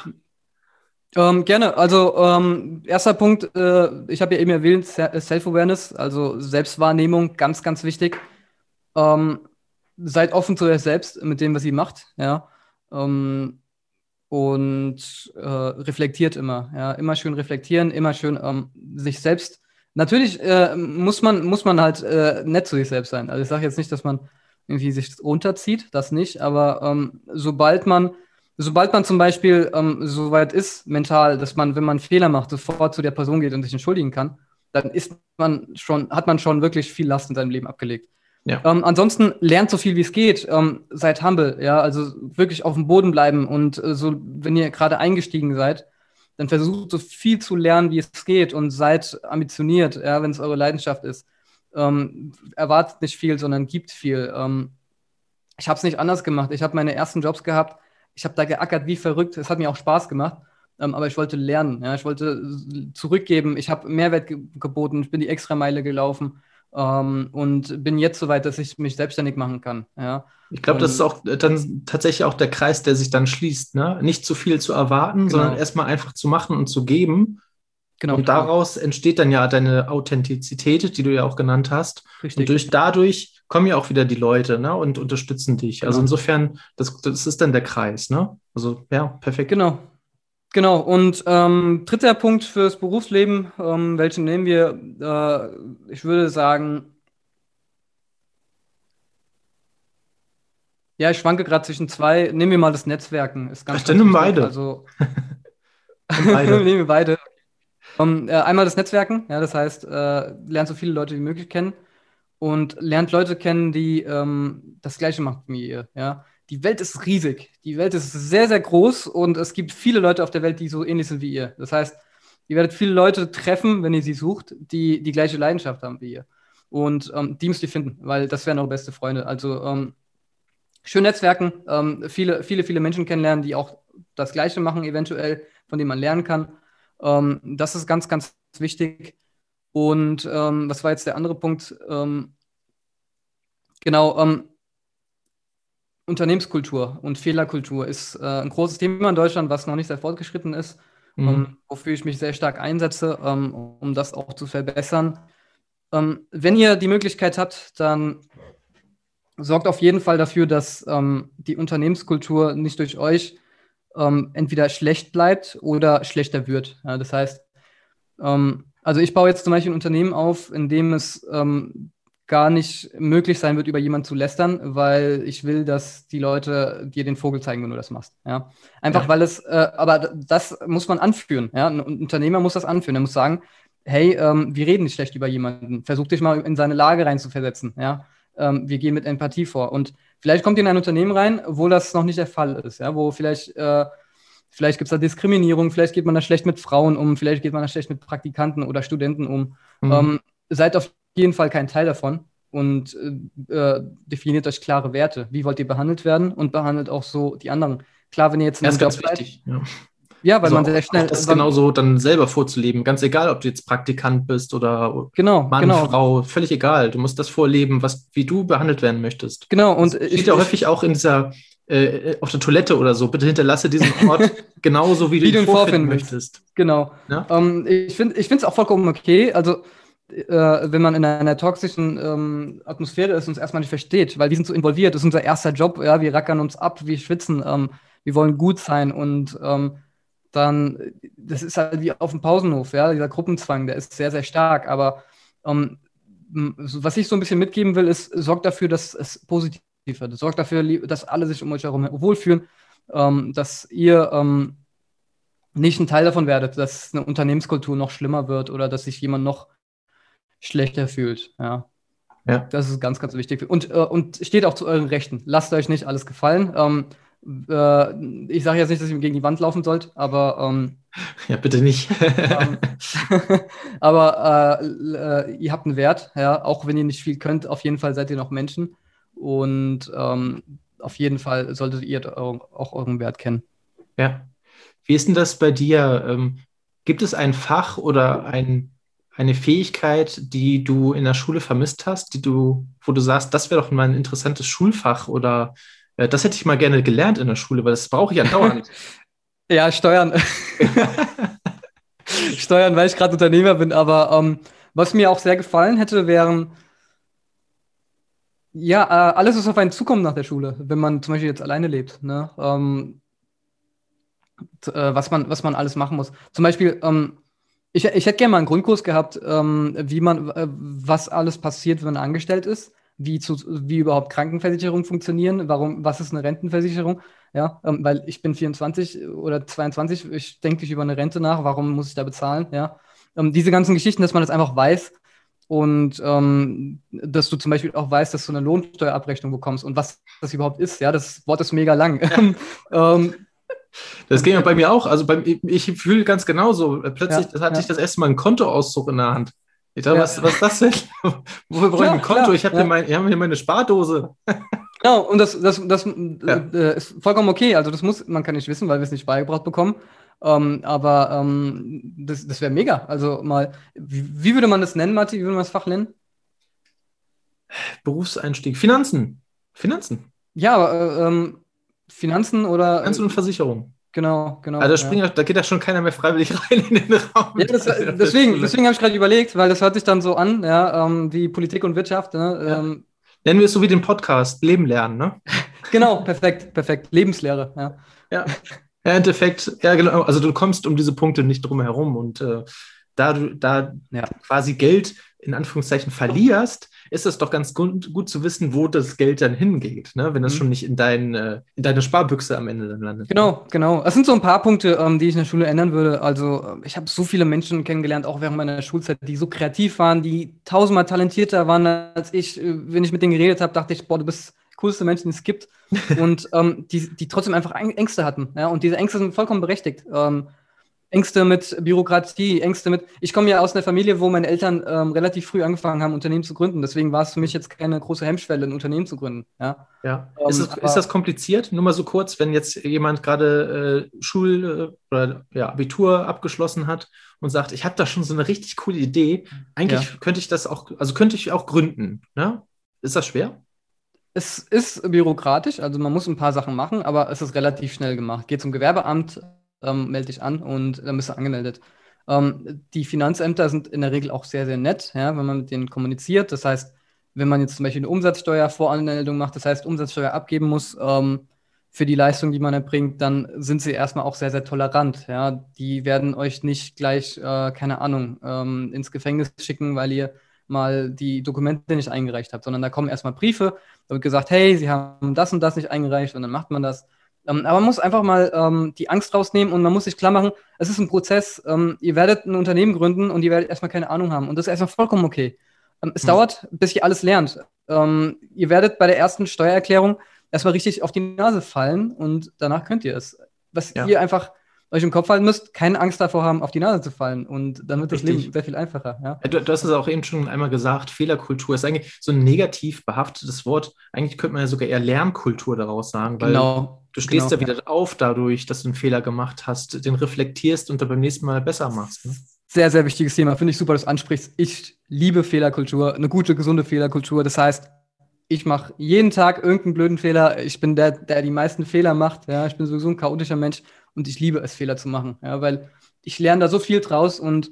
Ähm, gerne. Also ähm, erster Punkt, äh, ich habe ja eben erwähnt, Self-Awareness, also Selbstwahrnehmung, ganz, ganz wichtig. Ähm, seid offen zu euch selbst mit dem, was ihr macht, ja. Ähm, und äh, reflektiert immer, ja. Immer schön reflektieren, immer schön ähm, sich selbst Natürlich äh, muss, man, muss man halt äh, nett zu sich selbst sein. Also ich sage jetzt nicht, dass man irgendwie sich runterzieht, das nicht, aber ähm, sobald man, sobald man zum Beispiel ähm, so weit ist, mental, dass man, wenn man Fehler macht, sofort zu der Person geht und sich entschuldigen kann, dann ist man schon, hat man schon wirklich viel Last in seinem Leben abgelegt. Ja. Ähm, ansonsten lernt so viel wie es geht, ähm, seid humble, ja, also wirklich auf dem Boden bleiben und äh, so, wenn ihr gerade eingestiegen seid, dann versucht so viel zu lernen, wie es geht und seid ambitioniert, ja, wenn es eure Leidenschaft ist. Ähm, erwartet nicht viel, sondern gibt viel. Ähm, ich habe es nicht anders gemacht. Ich habe meine ersten Jobs gehabt. Ich habe da geackert wie verrückt. Es hat mir auch Spaß gemacht. Ähm, aber ich wollte lernen. Ja? Ich wollte zurückgeben. Ich habe Mehrwert ge geboten. Ich bin die Extrameile gelaufen. Ähm, und bin jetzt so weit, dass ich mich selbstständig machen kann. Ja. Ich glaube, das ist auch dann tatsächlich auch der Kreis, der sich dann schließt. Ne? Nicht zu viel zu erwarten, genau. sondern erstmal einfach zu machen und zu geben. Genau, und daraus genau. entsteht dann ja deine Authentizität, die du ja auch genannt hast. Richtig. Und durch, dadurch kommen ja auch wieder die Leute ne? und unterstützen dich. Also genau. Also insofern, das, das ist dann der Kreis. Ne? Also ja, perfekt. Genau, Genau, und ähm, dritter Punkt fürs Berufsleben, ähm, welchen nehmen wir? Äh, ich würde sagen, ja, ich schwanke gerade zwischen zwei. Nehmen wir mal das Netzwerken. Ist ganz, Ach, dann beide. Also, beide. nehmen wir beide. Um, ähm, äh, einmal das Netzwerken, ja, das heißt, äh, lernt so viele Leute wie möglich kennen und lernt Leute kennen, die ähm, das Gleiche machen wie ihr, ja die Welt ist riesig. Die Welt ist sehr, sehr groß und es gibt viele Leute auf der Welt, die so ähnlich sind wie ihr. Das heißt, ihr werdet viele Leute treffen, wenn ihr sie sucht, die die gleiche Leidenschaft haben wie ihr. Und ähm, die müsst ihr finden, weil das wären eure beste Freunde. Also ähm, schön netzwerken, ähm, viele, viele, viele Menschen kennenlernen, die auch das Gleiche machen, eventuell, von denen man lernen kann. Ähm, das ist ganz, ganz wichtig. Und ähm, was war jetzt der andere Punkt? Ähm, genau, Unternehmenskultur und Fehlerkultur ist äh, ein großes Thema in Deutschland, was noch nicht sehr fortgeschritten ist, mhm. ähm, wofür ich mich sehr stark einsetze, um, ähm, um das auch zu verbessern. Ähm, wenn ihr die Möglichkeit habt, dann sorgt auf jeden Fall dafür, dass die Unternehmenskultur nicht durch euch entweder schlecht bleibt oder schlechter wird. Ja, das heißt, also ich baue jetzt zum Beispiel ein Unternehmen auf, in dem es gar nicht möglich sein wird, über jemanden zu lästern, weil ich will, dass die Leute dir den Vogel zeigen, wenn du das machst. Ja? Einfach ja. weil es, äh, aber das muss man anführen. Ja? Ein Unternehmer muss das anführen. Er muss sagen, hey, ähm, wir reden nicht schlecht über jemanden. Versuch dich mal in seine Lage reinzuversetzen. Ja? Ähm, wir gehen mit Empathie vor. Und vielleicht kommt ihr in ein Unternehmen rein, wo das noch nicht der Fall ist, ja? wo vielleicht äh, Vielleicht gibt es da Diskriminierung, vielleicht geht man da schlecht mit Frauen um, vielleicht geht man da schlecht mit Praktikanten oder Studenten um. Mhm. Ähm, seid auf jeden Fall kein Teil davon. und äh, definiert euch klare Werte. Wie wollt ihr behandelt werden und behandelt auch so die anderen. Klar, wenn ihr jetzt das ist Job wichtig, ja. Ja, weil also man sehr schnell. Auch das genauso dann selber vorzuleben. Ganz egal, ob du jetzt Praktikant bist oder genau, Mann, genau. Frau, völlig egal. Du musst das vorleben, was, wie du behandelt werden möchtest. Genau, und das steht ja häufig auch in dieser, äh, auf der Toilette oder so. Bitte hinterlasse diesen Ort genauso, wie, wie du ihn vorfinden möchtest. Genau. Ja? Ähm, ich finde es auch vollkommen okay. Also, äh, wenn man in einer toxischen ähm, Atmosphäre ist und es erstmal nicht versteht, weil wir sind so involviert, das ist unser erster Job, ja, wir rackern uns ab, wir schwitzen, ähm, wir wollen gut sein und ähm, dann, das ist halt wie auf dem Pausenhof, ja, dieser Gruppenzwang, der ist sehr, sehr stark. Aber ähm, was ich so ein bisschen mitgeben will, ist, sorgt dafür, dass es positiv wird. Sorgt dafür, dass alle sich um euch herum wohlfühlen, ähm, dass ihr ähm, nicht ein Teil davon werdet, dass eine Unternehmenskultur noch schlimmer wird oder dass sich jemand noch schlechter fühlt. Ja. Ja. Das ist ganz, ganz wichtig. Und, äh, und steht auch zu euren Rechten. Lasst euch nicht alles gefallen. Ähm, äh, ich sage jetzt nicht, dass ihr gegen die Wand laufen sollt, aber. Ähm, ja, bitte nicht. ähm, aber äh, äh, ihr habt einen Wert, ja, auch wenn ihr nicht viel könnt, auf jeden Fall seid ihr noch Menschen. Und ähm, auf jeden Fall solltet ihr auch euren Wert kennen. Ja. Wie ist denn das bei dir? Ähm, gibt es ein Fach oder ein, eine Fähigkeit, die du in der Schule vermisst hast, die du, wo du sagst, das wäre doch mal ein interessantes Schulfach oder äh, das hätte ich mal gerne gelernt in der Schule, weil das brauche ich andauernd. ja, Steuern. Steuern, weil ich gerade Unternehmer bin. Aber ähm, was mir auch sehr gefallen hätte, wären ja, äh, alles, was auf einen zukommt nach der Schule, wenn man zum Beispiel jetzt alleine lebt. Ne? Ähm, äh, was, man, was man alles machen muss. Zum Beispiel, ähm, ich, ich hätte gerne mal einen Grundkurs gehabt, ähm, wie man, äh, was alles passiert, wenn man angestellt ist wie, zu, wie überhaupt Krankenversicherungen funktionieren, warum, was ist eine Rentenversicherung, ja, ähm, weil ich bin 24 oder 22, ich denke über eine Rente nach, warum muss ich da bezahlen, ja. Ähm, diese ganzen Geschichten, dass man das einfach weiß und ähm, dass du zum Beispiel auch weißt, dass du eine Lohnsteuerabrechnung bekommst und was das überhaupt ist, ja, das Wort ist mega lang. Ja. Ähm, das ging ja bei mir auch. Also bei, ich fühle ganz genauso. Plötzlich ja, hatte ja. ich das erste Mal einen Kontoauszug in der Hand. Ich dachte, was, was ist das denn? Wofür brauche ich ein Konto? Klar, ich habe hier, mein, hab hier meine Spardose. Genau, und das, das, das ja. äh, ist vollkommen okay. Also das muss, man kann nicht wissen, weil wir es nicht beigebracht bekommen. Ähm, aber ähm, das, das wäre mega. Also mal, wie, wie, würde man das nennen, Matti? Wie würde man das Fach nennen? Berufseinstieg. Finanzen. Finanzen. Ja, aber äh, ähm, Finanzen oder. Finanzen und Versicherung. Genau, genau. Also da, ja. da geht ja schon keiner mehr freiwillig rein in den Raum. Ja, das, deswegen deswegen habe ich gerade überlegt, weil das hört sich dann so an, ja, ähm, wie Politik und Wirtschaft. Ne? Ja. Ähm, Nennen wir es so wie den Podcast, Leben lernen, ne? genau, perfekt, perfekt. Lebenslehre, ja. Ja, ja im Endeffekt, ja, genau. Also du kommst um diese Punkte nicht drum herum und äh, da da ja. quasi Geld in Anführungszeichen verlierst, ist es doch ganz gut, gut, zu wissen, wo das Geld dann hingeht, ne? wenn das mhm. schon nicht in, dein, äh, in deine Sparbüchse am Ende dann landet. Genau, genau. Es sind so ein paar Punkte, ähm, die ich in der Schule ändern würde. Also ich habe so viele Menschen kennengelernt, auch während meiner Schulzeit, die so kreativ waren, die tausendmal talentierter waren als ich. Äh, wenn ich mit denen geredet habe, dachte ich, boah, du bist coolste Mensch, den es gibt. und ähm, die, die trotzdem einfach Ängste hatten. Ja? Und diese Ängste sind vollkommen berechtigt. Ähm, Ängste mit Bürokratie, Ängste mit. Ich komme ja aus einer Familie, wo meine Eltern ähm, relativ früh angefangen haben, Unternehmen zu gründen. Deswegen war es für mich jetzt keine große Hemmschwelle, ein Unternehmen zu gründen. Ja. ja. Ähm, ist, das, ist, das, kompliziert? Nur mal so kurz, wenn jetzt jemand gerade äh, Schul- äh, oder ja, Abitur abgeschlossen hat und sagt, ich habe da schon so eine richtig coole Idee. Eigentlich ja. könnte ich das auch, also könnte ich auch gründen. Ne? Ist das schwer? Es ist bürokratisch, also man muss ein paar Sachen machen, aber es ist relativ schnell gemacht. Geht zum Gewerbeamt, ähm, melde dich an und dann bist du angemeldet. Ähm, die Finanzämter sind in der Regel auch sehr, sehr nett, ja, wenn man mit denen kommuniziert. Das heißt, wenn man jetzt zum Beispiel eine Umsatzsteuervoranmeldung macht, das heißt Umsatzsteuer abgeben muss ähm, für die Leistung, die man erbringt, dann sind sie erstmal auch sehr, sehr tolerant. Ja. Die werden euch nicht gleich, äh, keine Ahnung, ähm, ins Gefängnis schicken, weil ihr mal die Dokumente nicht eingereicht habt, sondern da kommen erstmal Briefe, da wird gesagt, hey, Sie haben das und das nicht eingereicht und dann macht man das. Ähm, aber man muss einfach mal ähm, die Angst rausnehmen und man muss sich klar machen, es ist ein Prozess. Ähm, ihr werdet ein Unternehmen gründen und ihr werdet erstmal keine Ahnung haben. Und das ist erstmal vollkommen okay. Ähm, es mhm. dauert, bis ihr alles lernt. Ähm, ihr werdet bei der ersten Steuererklärung erstmal richtig auf die Nase fallen und danach könnt ihr es. Was ja. ihr einfach euch im Kopf halten müsst, keine Angst davor haben, auf die Nase zu fallen. Und dann wird Richtig. das Leben sehr viel einfacher. Ja? Du, du, hast es auch eben schon einmal gesagt, Fehlerkultur ist eigentlich so ein negativ behaftetes Wort. Eigentlich könnte man ja sogar eher Lernkultur daraus sagen, weil genau. Du stehst genau, ja wieder auf dadurch, dass du einen Fehler gemacht hast, den reflektierst und dann beim nächsten Mal besser machst. Ne? Sehr, sehr wichtiges Thema. Finde ich super, dass du ansprichst. Ich liebe Fehlerkultur, eine gute, gesunde Fehlerkultur. Das heißt, ich mache jeden Tag irgendeinen blöden Fehler. Ich bin der, der die meisten Fehler macht. Ja, ich bin sowieso ein chaotischer Mensch und ich liebe es, Fehler zu machen. Ja, weil ich lerne da so viel draus und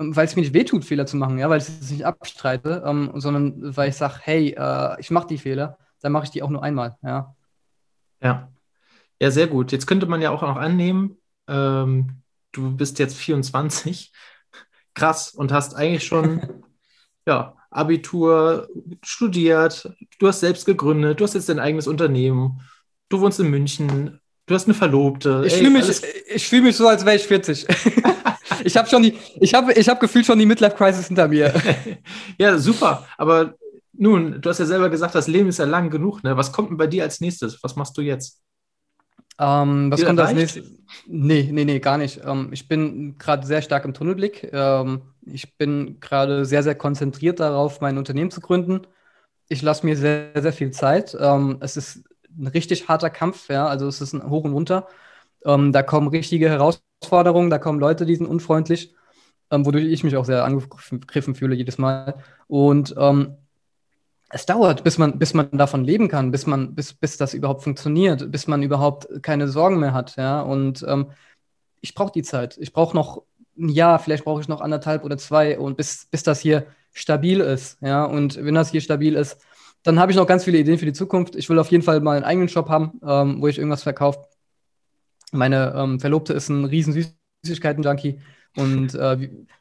ähm, weil es mir nicht wehtut, Fehler zu machen, ja, weil ich es nicht abstreite, ähm, sondern weil ich sage, hey, äh, ich mache die Fehler, dann mache ich die auch nur einmal, ja. Ja. Ja, sehr gut. Jetzt könnte man ja auch noch annehmen, ähm, du bist jetzt 24, krass, und hast eigentlich schon, ja, Abitur, studiert, du hast selbst gegründet, du hast jetzt dein eigenes Unternehmen, du wohnst in München, du hast eine Verlobte. Ich fühle mich, ich fühl mich so, als wäre ich 40. ich habe schon die, ich habe ich hab gefühlt schon die Midlife-Crisis hinter mir. ja, super. Aber nun, du hast ja selber gesagt, das Leben ist ja lang genug. Ne? Was kommt denn bei dir als nächstes? Was machst du jetzt? Ähm, was Dir kommt als nächstes? Nee, nee, nee, gar nicht. Ähm, ich bin gerade sehr stark im Tunnelblick. Ähm, ich bin gerade sehr, sehr konzentriert darauf, mein Unternehmen zu gründen. Ich lasse mir sehr, sehr viel Zeit. Ähm, es ist ein richtig harter Kampf, ja, also es ist ein Hoch und Runter. Ähm, da kommen richtige Herausforderungen, da kommen Leute, die sind unfreundlich, ähm, wodurch ich mich auch sehr angegriffen fühle jedes Mal. Und es dauert, bis man, bis man davon leben kann, bis man, bis, bis das überhaupt funktioniert, bis man überhaupt keine Sorgen mehr hat, ja. Und ähm, ich brauche die Zeit. Ich brauche noch ein Jahr, vielleicht brauche ich noch anderthalb oder zwei und bis, bis das hier stabil ist, ja. Und wenn das hier stabil ist, dann habe ich noch ganz viele Ideen für die Zukunft. Ich will auf jeden Fall mal einen eigenen Shop haben, ähm, wo ich irgendwas verkaufe. Meine ähm, Verlobte ist ein riesen Süßigkeiten-Junkie. Und äh,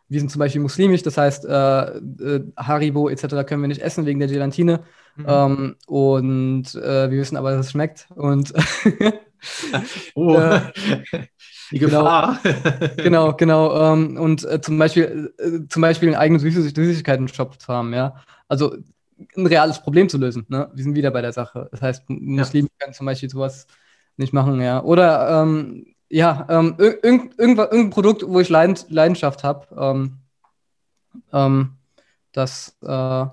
wir sind zum Beispiel muslimisch, das heißt, äh, äh, Haribo etc. können wir nicht essen wegen der Gelatine. Mhm. Ähm, und äh, wir wissen aber, dass es schmeckt. Und oh. Äh, die genau. Gefahr. Genau, genau. genau ähm, und äh, zum Beispiel, zum Beispiel einen eigenen Süß Süßigkeiten-Shop zu haben, ja. Also ein reales Problem zu lösen. Ne? Wir sind wieder bei der Sache. Das heißt, Muslime ja. können zum Beispiel sowas nicht machen, ja. Oder ähm, ja, ähm, irgend, irgendein Produkt, wo ich Leidens Leidenschaft habe, ähm, ähm, das, äh,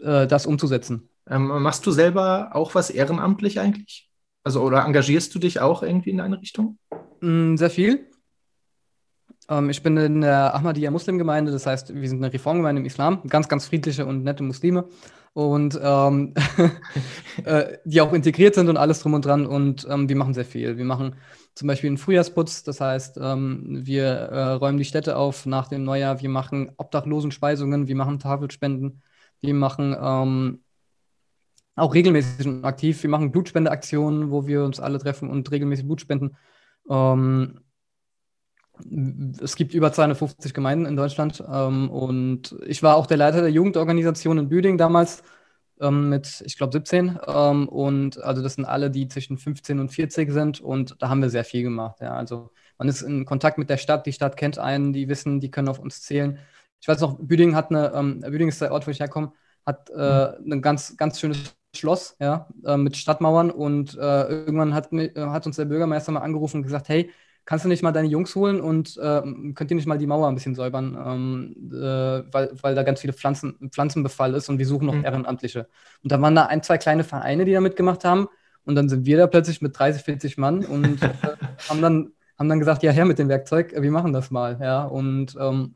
äh, das umzusetzen. Ähm, machst du selber auch was ehrenamtlich eigentlich? Also, oder engagierst du dich auch irgendwie in eine Richtung? Mm, sehr viel. Ähm, ich bin in der Ahmadiyya Muslimgemeinde, das heißt, wir sind eine Reformgemeinde im Islam, ganz, ganz friedliche und nette Muslime und ähm, äh, die auch integriert sind und alles drum und dran. Und ähm, wir machen sehr viel. Wir machen zum Beispiel einen Frühjahrsputz, das heißt, ähm, wir äh, räumen die Städte auf nach dem Neujahr, wir machen Obdachlosenspeisungen, wir machen Tafelspenden, wir machen ähm, auch regelmäßig aktiv, wir machen Blutspendeaktionen, wo wir uns alle treffen und regelmäßig Blut spenden. Ähm, es gibt über 250 Gemeinden in Deutschland ähm, und ich war auch der Leiter der Jugendorganisation in Büding damals ähm, mit, ich glaube, 17 ähm, und also das sind alle, die zwischen 15 und 40 sind und da haben wir sehr viel gemacht. Ja. Also man ist in Kontakt mit der Stadt, die Stadt kennt einen, die wissen, die können auf uns zählen. Ich weiß noch, Büding hat eine, ähm, Büding ist der Ort, wo ich herkomme, hat äh, mhm. ein ganz, ganz schönes Schloss, ja, äh, mit Stadtmauern und äh, irgendwann hat, äh, hat uns der Bürgermeister mal angerufen und gesagt, hey, kannst du nicht mal deine Jungs holen und äh, könnt ihr nicht mal die Mauer ein bisschen säubern, ähm, äh, weil, weil da ganz viele Pflanzen, Pflanzenbefall ist und wir suchen noch mhm. Ehrenamtliche. Und da waren da ein, zwei kleine Vereine, die da mitgemacht haben und dann sind wir da plötzlich mit 30, 40 Mann und äh, haben, dann, haben dann gesagt, ja, her mit dem Werkzeug, wir machen das mal, ja, und ähm,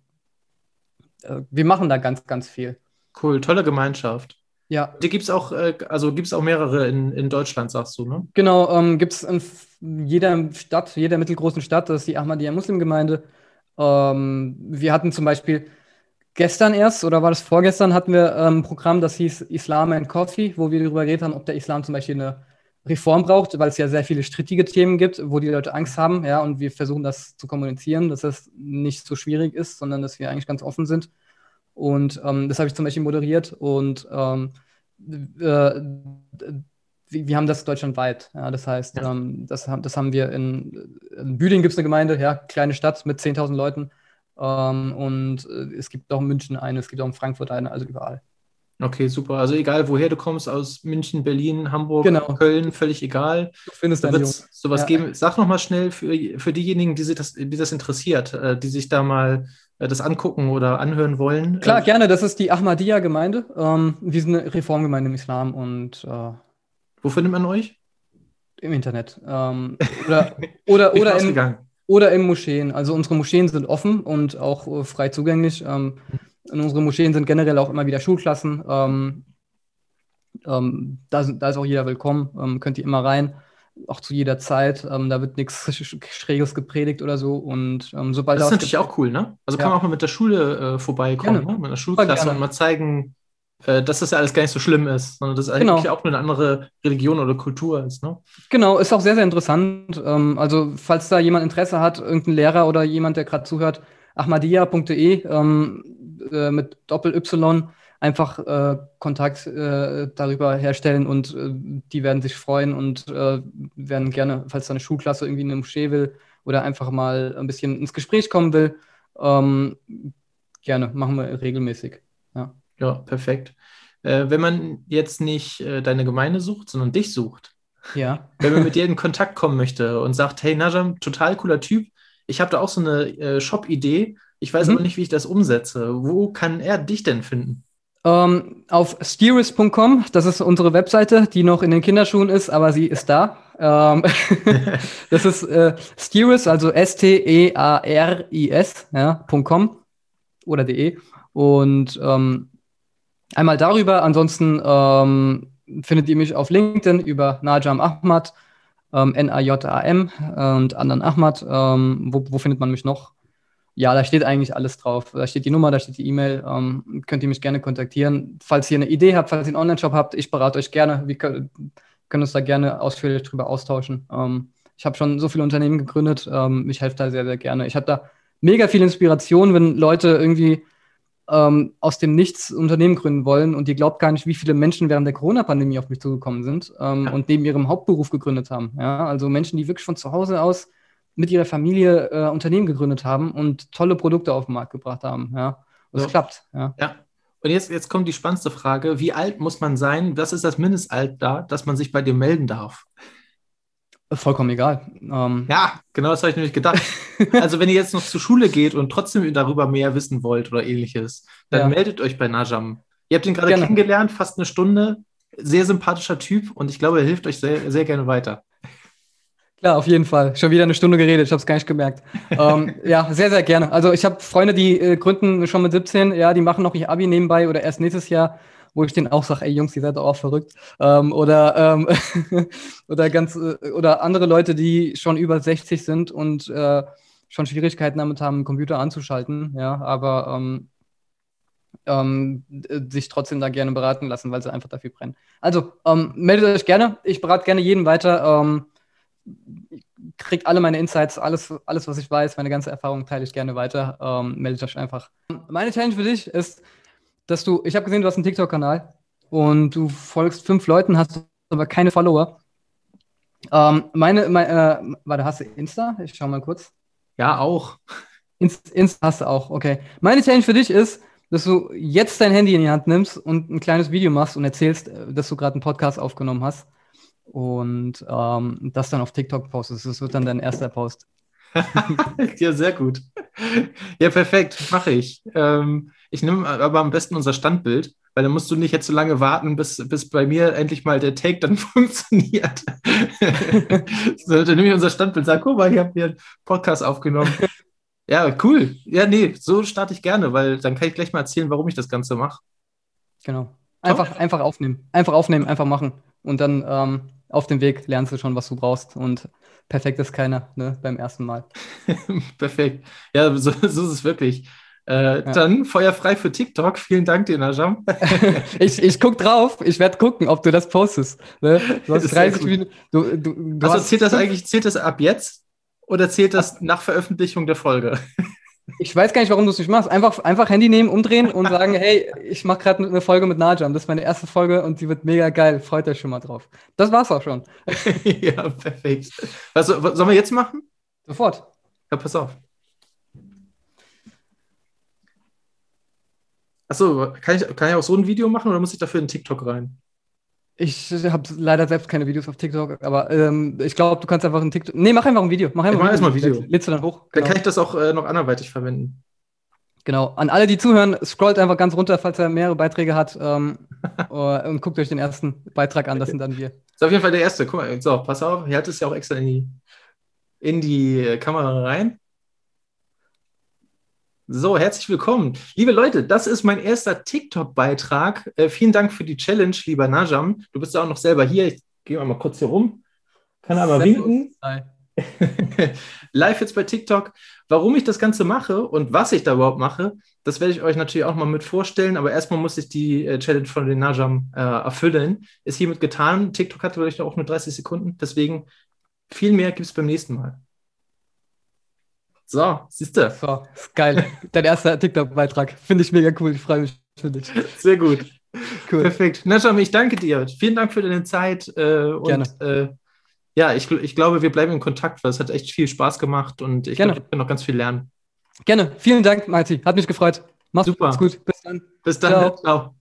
äh, wir machen da ganz, ganz viel. Cool, tolle Gemeinschaft. Ja. Die gibt es auch, äh, also gibt es auch mehrere in, in Deutschland, sagst du, ne? Genau, ähm, gibt es in jeder Stadt, jeder mittelgroßen Stadt, das ist die Ahmadiyya Muslimgemeinde. Ähm, wir hatten zum Beispiel gestern erst, oder war das vorgestern, hatten wir ähm, ein Programm, das hieß Islam and Coffee, wo wir darüber geredet haben, ob der Islam zum Beispiel eine Reform braucht, weil es ja sehr viele strittige Themen gibt, wo die Leute Angst haben, ja, und wir versuchen das zu kommunizieren, dass das nicht so schwierig ist, sondern dass wir eigentlich ganz offen sind. Und ähm, das habe ich zum Beispiel moderiert und ähm, äh, wir, haben das deutschlandweit. Ja, das heißt, ja. ähm, das, das, haben wir in, in Büdingen gibt es eine Gemeinde, ja, kleine Stadt mit 10.000 Leuten. Ähm, und äh, es gibt auch in München eine, es gibt auch in Frankfurt eine, also überall. Okay, super. Also egal, woher du kommst, aus München, Berlin, Hamburg, genau. Köln, völlig egal. Du findest da sowas ja. geben. Sag noch mal schnell für, für diejenigen, die, sich das, die das interessiert, äh, die sich da mal äh, das angucken oder anhören wollen. Klar, äh, gerne. Das ist die Ahmadiyya-Gemeinde. Ähm, wir sind eine Reformgemeinde im Islam und äh, Wo findet man euch? Im Internet. Ähm, oder oder, oder, im, oder im Moscheen. Also unsere Moscheen sind offen und auch äh, frei zugänglich. Ähm, in unseren Moscheen sind generell auch immer wieder Schulklassen. Ähm, ähm, da, da, ist auch jeder willkommen, ähm, könnt ihr immer rein, auch zu jeder Zeit. Ähm, da wird nichts Schräges gepredigt oder so. Und ähm, sobald das ist natürlich auch cool, ne? Also ja. kann man auch mal mit der Schule äh, vorbeikommen, ne? mit einer Schulklasse und mal zeigen, äh, dass das ja alles gar nicht so schlimm ist, sondern dass genau. eigentlich auch nur eine andere Religion oder Kultur ist. Ne? Genau, ist auch sehr, sehr interessant. Ähm, also, falls da jemand Interesse hat, irgendein Lehrer oder jemand, der gerade zuhört, ahmadiyya.de ähm, äh, mit Doppel-Y einfach äh, Kontakt äh, darüber herstellen und äh, die werden sich freuen und äh, werden gerne, falls da eine Schulklasse irgendwie in eine Moschee will oder einfach mal ein bisschen ins Gespräch kommen will, ähm, gerne, machen wir regelmäßig. Ja, ja perfekt. Äh, wenn man jetzt nicht deine Gemeinde sucht, sondern dich sucht, ja. wenn man mit dir in Kontakt kommen möchte und sagt, hey Najam, total cooler Typ, ich habe da auch so eine Shop-Idee. Ich weiß mhm. aber nicht, wie ich das umsetze. Wo kann er dich denn finden? Ähm, auf steeris.com, das ist unsere Webseite, die noch in den Kinderschuhen ist, aber sie ist da. Ähm, das ist äh, Steeris, also S-T-E-A-R-I-S, ja, .com oder de. Und ähm, einmal darüber, ansonsten ähm, findet ihr mich auf LinkedIn über Najam Ahmad ähm, N-A-J-A-M und anderen Ahmad. Ähm, wo, wo, findet man mich noch? Ja, da steht eigentlich alles drauf. Da steht die Nummer, da steht die E-Mail. Ähm, könnt ihr mich gerne kontaktieren. Falls ihr eine Idee habt, falls ihr einen Online-Shop habt, ich berate euch gerne. Wir können, können uns da gerne ausführlich drüber austauschen. Ähm, ich habe schon so viele Unternehmen gegründet. Ähm, ich helfe da sehr, sehr gerne. Ich habe da mega viel Inspiration, wenn Leute irgendwie ähm, aus dem Nichts Unternehmen gründen wollen und ihr glaubt gar nicht, wie viele Menschen während der Corona-Pandemie auf mich zugekommen sind ähm, ja. und neben ihrem Hauptberuf gegründet haben. Ja? Also Menschen, die wirklich von zu Hause aus mit ihrer Familie äh, Unternehmen gegründet haben und tolle Produkte auf den Markt gebracht haben. Ja? Und es so. klappt. Ja. ja. Und jetzt, jetzt kommt die spannendste Frage: Wie alt muss man sein? Was ist das Mindestalter, dass man sich bei dir melden darf? Vollkommen egal. Ähm, ja, genau das habe ich nämlich gedacht. also, wenn ihr jetzt noch zur Schule geht und trotzdem darüber mehr wissen wollt oder ähnliches, dann ja. meldet euch bei Najam. Ihr habt ihn gerade kennengelernt, fast eine Stunde. Sehr sympathischer Typ und ich glaube, er hilft euch sehr, sehr gerne weiter. Klar, auf jeden Fall. Schon wieder eine Stunde geredet, ich habe es gar nicht gemerkt. ähm, ja, sehr, sehr gerne. Also ich habe Freunde, die äh, gründen schon mit 17, ja, die machen noch ihr Abi nebenbei oder erst nächstes Jahr wo ich denen auch sage, ey Jungs, ihr seid doch auch verrückt. Ähm, oder, ähm, oder ganz äh, oder andere Leute, die schon über 60 sind und äh, schon Schwierigkeiten damit haben, einen Computer anzuschalten, ja, aber ähm, ähm, sich trotzdem da gerne beraten lassen, weil sie einfach dafür brennen. Also ähm, meldet euch gerne. Ich berate gerne jeden weiter. Ähm, kriegt alle meine Insights, alles, alles, was ich weiß, meine ganze Erfahrung teile ich gerne weiter. Ähm, meldet euch einfach. Meine Challenge für dich ist, dass du, ich habe gesehen, du hast einen TikTok-Kanal und du folgst fünf Leuten, hast aber keine Follower. Ähm, meine, meine äh, warte, hast du Insta? Ich schau mal kurz. Ja, auch. Insta, Insta hast du auch, okay. Meine Challenge für dich ist, dass du jetzt dein Handy in die Hand nimmst und ein kleines Video machst und erzählst, äh, dass du gerade einen Podcast aufgenommen hast und ähm, das dann auf TikTok postest. Das wird dann dein erster Post. ja, sehr gut. Ja, perfekt, mache ich. Ähm, ich nehme aber am besten unser Standbild, weil dann musst du nicht jetzt so lange warten, bis, bis bei mir endlich mal der Take dann funktioniert. so, dann nehme ich unser Standbild, sage, guck mal, ich habe hier einen Podcast aufgenommen. Ja, cool. Ja, nee, so starte ich gerne, weil dann kann ich gleich mal erzählen, warum ich das Ganze mache. Genau. Einfach, einfach aufnehmen. Einfach aufnehmen, einfach machen. Und dann ähm, auf dem Weg lernst du schon, was du brauchst. Und perfekt ist keiner ne, beim ersten Mal. perfekt. Ja, so, so ist es wirklich. Äh, ja. Dann feuerfrei für TikTok. Vielen Dank dir, Najam. ich ich gucke drauf. Ich werde gucken, ob du das postest. Ne? Du hast 30 Minuten. Du, du, du also zählt das eigentlich, zählt das ab jetzt oder zählt das nach Veröffentlichung der Folge? Ich weiß gar nicht, warum du es nicht machst. Einfach, einfach Handy nehmen, umdrehen und sagen, hey, ich mache gerade eine Folge mit Najam. Das ist meine erste Folge und die wird mega geil. Freut euch schon mal drauf. Das war's auch schon. ja, perfekt. Was, was sollen wir jetzt machen? Sofort. Ja, pass auf. Achso, kann ich, kann ich auch so ein Video machen oder muss ich dafür in TikTok rein? Ich habe leider selbst keine Videos auf TikTok, aber ähm, ich glaube, du kannst einfach ein TikTok. Nee, mach einfach ein Video. Mach einfach ich mach erstmal ein Video. Lädst du dann hoch. Genau. Dann kann ich das auch äh, noch anderweitig verwenden. Genau. An alle, die zuhören, scrollt einfach ganz runter, falls er mehrere Beiträge hat ähm, und guckt euch den ersten Beitrag an. Das sind dann wir. Das ist auf jeden Fall der erste. Guck mal, so, pass auf. Hier hat es ja auch extra in die, in die Kamera rein. So, herzlich willkommen. Liebe Leute, das ist mein erster TikTok-Beitrag. Äh, vielen Dank für die Challenge, lieber Najam. Du bist ja auch noch selber hier. Ich gehe mal kurz hier rum. Kann aber winken. Live jetzt bei TikTok. Warum ich das Ganze mache und was ich da überhaupt mache, das werde ich euch natürlich auch mal mit vorstellen. Aber erstmal muss ich die äh, Challenge von den Najam äh, erfüllen. Ist hiermit getan. TikTok hatte vielleicht auch nur 30 Sekunden. Deswegen viel mehr gibt es beim nächsten Mal. So, siehst du. So, ist geil. Dein erster TikTok-Beitrag. Finde ich mega cool. Ich freue mich für dich. Sehr gut. Cool. Perfekt. Najam, ich danke dir. Vielen Dank für deine Zeit. Äh, und, Gerne. Äh, ja, ich, ich glaube, wir bleiben in Kontakt, weil es hat echt viel Spaß gemacht und ich glaube, ich kann noch ganz viel lernen. Gerne. Vielen Dank, Marti. Hat mich gefreut. Mach's Super. gut. Bis dann. Bis dann. Ciao. Ciao.